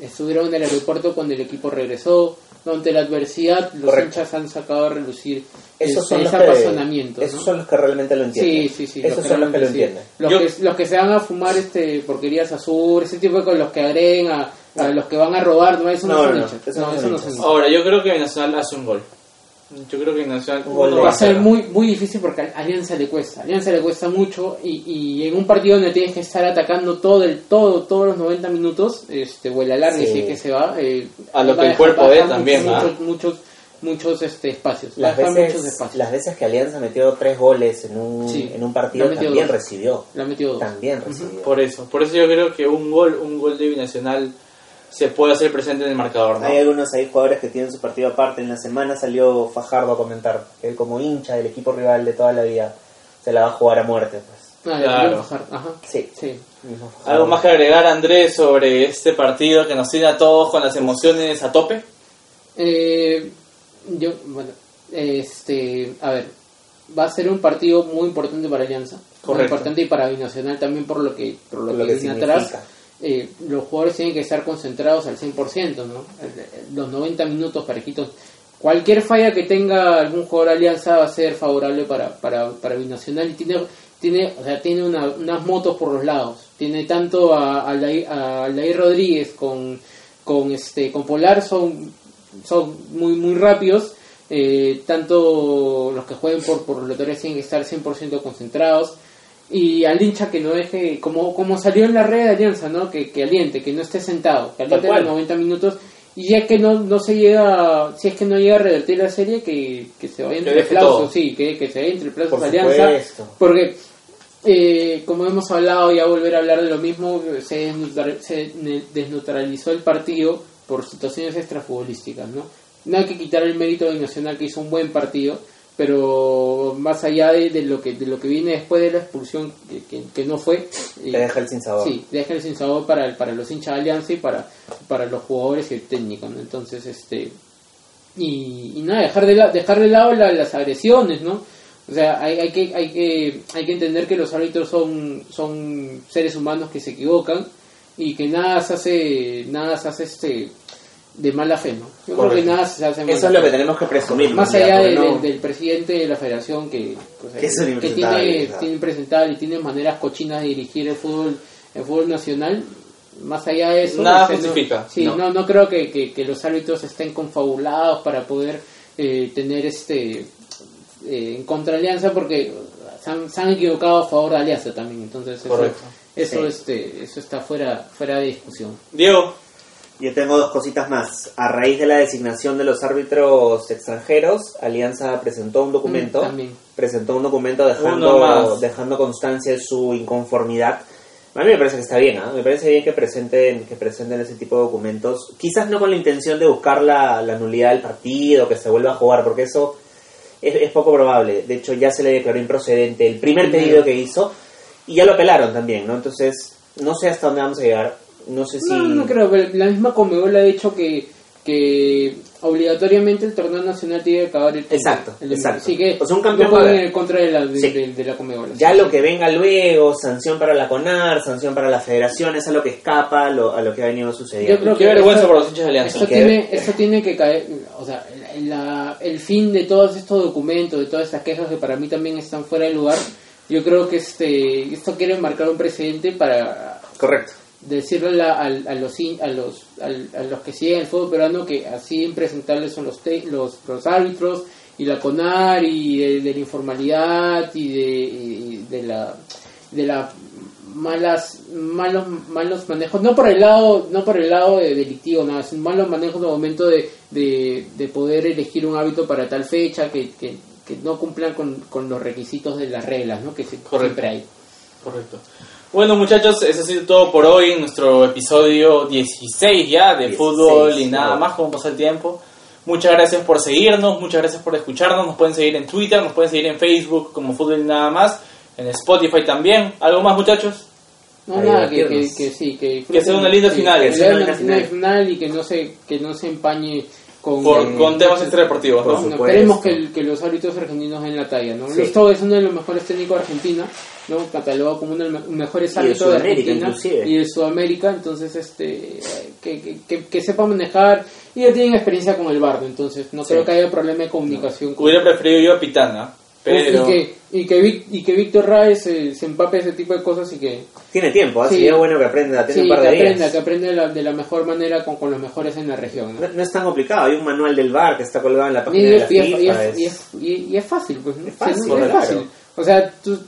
G: estuvieron en el aeropuerto cuando el equipo regresó ¿no? ante la adversidad los
H: Correcto.
G: hinchas han sacado a relucir
H: Esos
G: ese,
H: son, los
G: ese
H: que,
G: apasionamiento
H: esos
G: ¿no?
H: son los que realmente lo entienden.
G: Sí, sí, sí.
H: Esos son los que lo entienden.
G: Los,
D: Yo-
G: que, los que se van a fumar este porquerías azul, ese tipo de cosas, los que agreguen a, a los que van a robar, no, eso no,
H: No,
G: son
H: no,
G: No,
H: no
G: eso no
D: Ahora, yo creo que Binacional hace un gol. Yo creo que
H: de-
G: Va a ser muy muy difícil porque a Alianza le cuesta. A Alianza le cuesta mucho y, y en un partido donde tienes que estar atacando todo el todo todos los 90 minutos, este o el alargue
H: Sí.
G: si es que se va, eh,
D: A lo
G: va
D: que el cuerpo
G: dejar
D: también,
G: muchos, muchos muchos muchos este espacios.
H: Las
G: muchos
H: veces,
G: espacios.
H: las veces que Alianza metió tres goles en un,
G: Sí.
H: en un partido, también
G: dos.
H: recibió.
G: Dos.
H: También recibió.
D: Por eso. Por eso yo creo que un gol, un gol de Binacional se puede hacer presente en el marcador, ¿no?
H: Hay algunos ahí jugadores que tienen su partido aparte. En la semana salió Fajardo a comentar que él como hincha del equipo rival de toda la vida se la va a jugar a muerte. Pues.
G: Ah,
D: Claro.
G: Ajá.
H: Sí.
G: Sí.
D: ¿Algo más que agregar, Andrés, sobre este partido que nos tiene a todos con las emociones a tope?
G: Eh, yo, bueno, este, a ver, va a ser un partido muy importante para Alianza, muy
D: Correcto.
G: importante y para Binacional también por lo que por lo,
H: Por lo
G: que,
H: que
G: viene
H: significa.
G: atrás. Eh, los jugadores tienen que estar concentrados al 100%, ¿no? Los 90 minutos parejitos. Cualquier falla que tenga algún jugador de Alianza va a ser favorable para, para, para Binacional y tiene tiene o sea tiene una- unas motos por los lados tiene tanto a, a, Aldair- a Rodríguez con con este con Polar son son muy muy rápidos eh, tanto los que jueguen por por rotatorias tienen que estar 100% concentrados y al hincha que no deje como como salió en la red de Alianza no que, que aliente que no esté sentado que aliente los 90 minutos y ya que no, no se llega si es que no llega a revertir la serie que, que se vaya entre aplausos
D: todo.
G: sí que, que se vaya entre aplausos
H: Por
G: de Alianza porque eh, como hemos hablado y a volver a hablar de lo mismo se, se ne- desneutralizó el partido por situaciones extrafutbolísticas no no hay que quitar el mérito de Nacional que hizo un buen partido pero más allá de, de lo que de lo que viene después de la expulsión que, que- que no fue eh,
H: deja el sin sabor.
G: Sí, deja el sin sabor para, el- para los hinchas de Alianza y para, para los jugadores y el técnico, ¿no? Entonces, este... Y, y nada, dejar de, la- dejar de lado la- las agresiones, ¿no? O sea, hay, hay, que, hay, que, hay que entender que los árbitros son, son seres humanos que se equivocan y que nada se hace, nada se hace este, de mala fe, ¿no? Yo creo que nada se hace de mala
H: Eso es lo que tenemos que presumir.
G: Más allá
H: Porque
G: de-
H: no-
G: del- del presidente de la federación que, o sea,
H: Que es
G: tiene, tiene impresentable y tiene maneras cochinas de dirigir el fútbol, el fútbol nacional, más allá de eso...
D: Nada
G: o sea, no-
D: justifica,
G: sí,
H: no.
G: no. no, creo que, que- que los árbitros estén confabulados para poder eh, tener este eh, en contra de Alianza porque se han, se han equivocado a favor de Alianza también, entonces eso,
D: Correcto.
G: eso,
H: Sí.
G: este, eso está fuera, fuera de discusión.
D: Diego,
H: Yo tengo dos cositas más. A raíz de la designación de los árbitros extranjeros, Alianza presentó un documento.
G: Mm,
H: presentó un documento dejando, dejando constancia de su inconformidad. A mí me parece que está bien, ¿ah? me parece bien que presenten, que presenten ese tipo de documentos. Quizás no con la intención de buscar la, la nulidad del partido, que se vuelva a jugar, porque eso es, es poco probable. De hecho, ya se le declaró improcedente el primer pedido que hizo y ya lo apelaron también, ¿no? Entonces, no sé hasta dónde vamos a llegar. No sé si.
G: No, no creo, pero la misma Conmebol ha dicho que, que obligatoriamente el torneo nacional tiene que acabar el tiempo.
H: Exacto,
G: El-
H: exacto.
G: Así que
H: O sea, un campeón
G: no en contra de la, de,
H: Sí.
G: de- de la Conmebol.
H: Ya
G: Así
H: lo que venga luego, sanción para la CONAR, sanción para la federación, es a lo que escapa a lo, a lo que ha venido sucediendo.
G: Yo creo
D: qué
G: que
D: vergüenza
G: esto-
D: por los hinchas de Alianza.
G: Esto tiene, esto tiene que caer, o sea, la- el fin de todos estos documentos, de todas estas quejas que para mí también están fuera de lugar, yo creo que este esto quiere marcar un precedente para
H: Correcto.
G: Decirle a, al- a los a los al- a los que siguen el fútbol peruano que así impresentables son los te- los, los árbitros y la CONAR y de, de la informalidad y de, y de la de la malas malos malos manejos no por el lado no por el lado de delictivo nada sino malos manejos de momento de, de, de poder elegir un hábito para tal fecha que, que, que no cumplan con, con los requisitos de las reglas no que se-
D: Correcto.
G: siempre hay
D: Correcto. Bueno muchachos, eso ha sido todo por hoy en nuestro episodio 16 ya de
H: 16,
D: fútbol y nada
H: wow.
D: más, como pasa el tiempo. Muchas gracias por seguirnos, muchas gracias por escucharnos, nos pueden seguir en Twitter, nos pueden seguir en Facebook como fútbol y nada más, en Spotify también. ¿Algo más muchachos?
G: No, nada, que, que,
H: divertirnos.
G: que sí, que,
D: Que sea una linda final,
G: Que sea una
H: una
G: linda
H: final.
G: final y que no se, que no se empañe con...
D: Por, con temas extradeportivos,
H: por
D: ¿no?
H: supuesto.
G: no, esperemos que, el- que los árbitros argentinos den la talla, ¿no?
H: Sí.
G: Esto es uno de los mejores técnicos de Argentina, ¿no? Catalogado como uno de los me- mejores árbitros de, Argentina
H: inclusive.
G: y de Sudamérica, entonces este que, que, que, que sepa manejar y ya tienen experiencia con el bardo, entonces no
H: Sí.
G: creo que haya problema de comunicación con
D: Hubiera preferido yo a Pitana, pero...
G: y que y que, y que Víctor Raes eh, se empape ese tipo de cosas y que
H: Tiene tiempo, ¿ah?
G: Sí.
H: sería bueno que aprenda, tiene
G: Sí,
H: un par
G: que
H: de
G: aprenda,
H: días.
G: que aprenda la, de la mejor manera con, con los mejores en la región. ¿no?
H: No, no es tan complicado, hay un manual del bar que está colgado en la
G: Y,
H: página de la
G: es, y es-
H: FIFA.
G: y es-
H: es-
G: y es- y- y es fácil, pues. ¿no?
H: Es fácil.
G: Es
H: claro.
G: O sea, tú-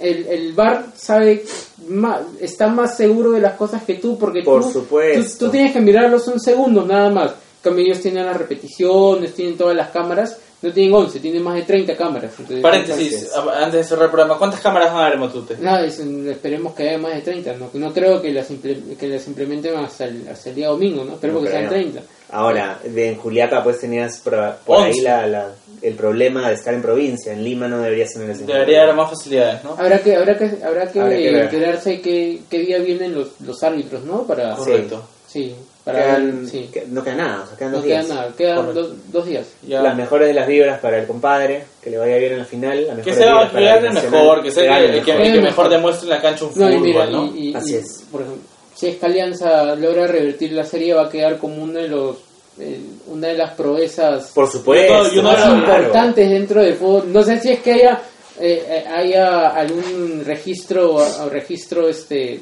G: el, el bar sabe más, está más seguro de las cosas que tú porque
H: Por
G: tú,
H: supuesto.
G: tú, tú tienes que mirarlos un segundo nada más. En cambio, ellos tienen las repeticiones, tienen todas las cámaras. No tienen 11, tienen más de 30 cámaras. Entonces,
D: Paréntesis, antes de cerrar el programa, ¿cuántas cámaras van a haber, Matute?
G: Nada, es- esperemos que haya más de 30. No, no creo que las, que las implementen hasta el, hasta el día domingo, ¿no? Esperemos
H: No
G: que sean
H: creo.
G: 30.
H: Ahora, de, en Juliaca pues tenías por, por ahí la, la- el problema de estar en provincia. En Lima no debería ser necesario.
D: Debería haber más facilidades, ¿no?
G: Habrá que, habrá que, habrá que,
H: Habrá que
G: enterarse qué, qué día vienen los, los árbitros, ¿no? Para,
D: Correcto.
G: sí, para
H: Quedan-
G: sí.
H: que- no queda nada, o sea, quedan
G: No
H: dos
G: queda
H: días.
G: nada, quedan dos, dos días.
D: Ya.
H: Las mejores de las vibras para el compadre, que le vaya bien en la final. las
D: Que sea que
H: para
D: gane el mejor, que sea el
H: el
D: que,
H: mejor.
D: el que
G: El
D: mejor demuestre en la cancha un
G: No,
D: fútbol,
G: y mira,
D: ¿no?
G: y, y-
H: Así
G: y,
H: es.
G: por ejemplo, si es que Alianza logra revertir la serie, va a quedar como uno de los, una de las proezas
H: Por supuesto.
D: Yo no-
G: más
D: claro.
G: importantes dentro del fútbol. No sé si es que haya eh, eh, haya algún registro o registro este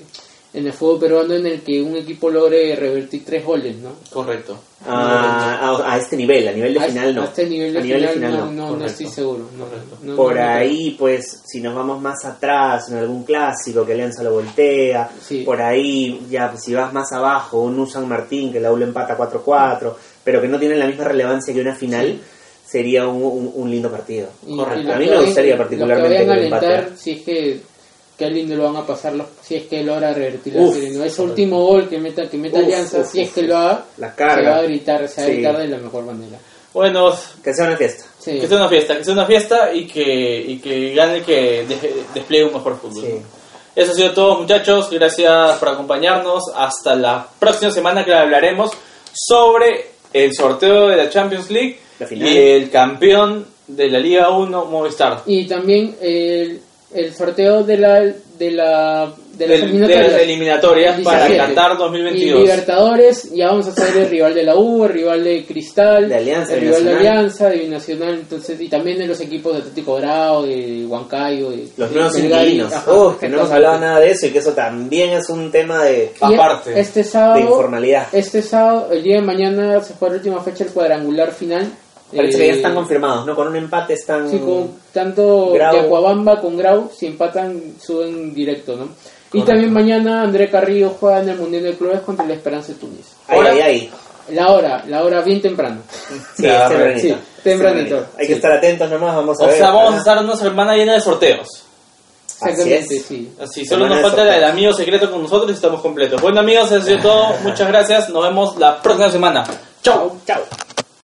G: en el fútbol peruano en el que un equipo logre revertir tres goles, ¿no?
D: Correcto.
H: A, a- a este nivel, a nivel de
G: A-
H: final no.
G: A este nivel de,
H: A nivel de
G: final, no,
H: no.
G: no, no
D: correcto.
G: estoy seguro. no,
H: Por
G: no, no creo.
H: ahí, pues, si nos vamos más atrás, en algún clásico que Alianza lo voltea,
G: Sí.
H: por ahí, ya, pues, si vas más abajo, un U San Martín que la U lo empata 4-4, pero que no tiene la misma relevancia que una final, sería un, un- un lindo partido.
G: Y-
D: Correcto.
G: y
H: A mí
G: que
H: me gustaría
G: lo
H: particularmente
G: que vayan a
H: que lo empate.
G: alentar, si es que qué lindo lo van a pasar los, si es que logra revertir la
H: Uf,
G: serie, ¿no? Ese último gol que meta, que meta
H: Uf,
G: Alianza,
H: uf,
G: si es que lo haga,
H: La
G: se va a gritar, se va a
H: Sí.
G: gritar de la mejor manera.
D: Bueno,
H: Que sea una fiesta.
G: Sí.
D: que sea una fiesta, que sea una fiesta y que, y que gane el que de- despliegue un mejor fútbol.
H: Sí.
D: Eso ha sido todo, muchachos. Gracias por acompañarnos. Hasta la próxima semana que hablaremos sobre el sorteo de la Champions League
H: La final.
D: y el campeón de la Liga 1, Movistar.
G: Y también el, el sorteo de la de la de las
D: Del- de
G: eliminatorias.
D: las eliminatorias
G: El
D: para
G: 17.
D: Qatar
G: Y
D: 2022.
G: Libertadores, ya vamos a ser el rival de la U, el rival de Cristal,
H: De Alianza,
G: el
H: de
G: rival de
H: Binacional.
G: Alianza, de Binacional, entonces, y también de los equipos de Atlético Grau, de Huancayo, de
H: Los
G: de
H: nuevos inquilinos. Uf, que no hemos hablado nada de eso y que eso también es un tema de,
G: Y
D: Aparte.
G: este sábado,
H: de informalidad.
G: este sábado, el día de mañana se juega la última fecha el cuadrangular final.
H: Parece
G: Eh,
H: que ya están confirmados, ¿no? Con un empate están...
G: Sí, con tanto
H: Grau.
G: Yacuabamba con Grau, si empatan, suben directo, ¿no? Y también mañana André Carrillo juega en el Mundial de Clubes contra la Esperanza de Túnez.
H: Ahí, ahí, ahí.
G: La hora, la hora bien temprano.
H: Sí, es tempranito.
G: sí,
H: Es
G: tempranito,
H: Hay
G: sí.
H: que estar atentos nomás, vamos a
D: O
H: ver.
D: sea, vamos a estar una semana llena de sorteos.
H: Así
G: Exactamente,
H: es.
G: sí.
D: Así, solo nos falta el amigo secreto con nosotros y estamos completos. Bueno amigos, eso sido todo. (laughs) Muchas gracias. Nos vemos la próxima semana. Chau.
H: Chau.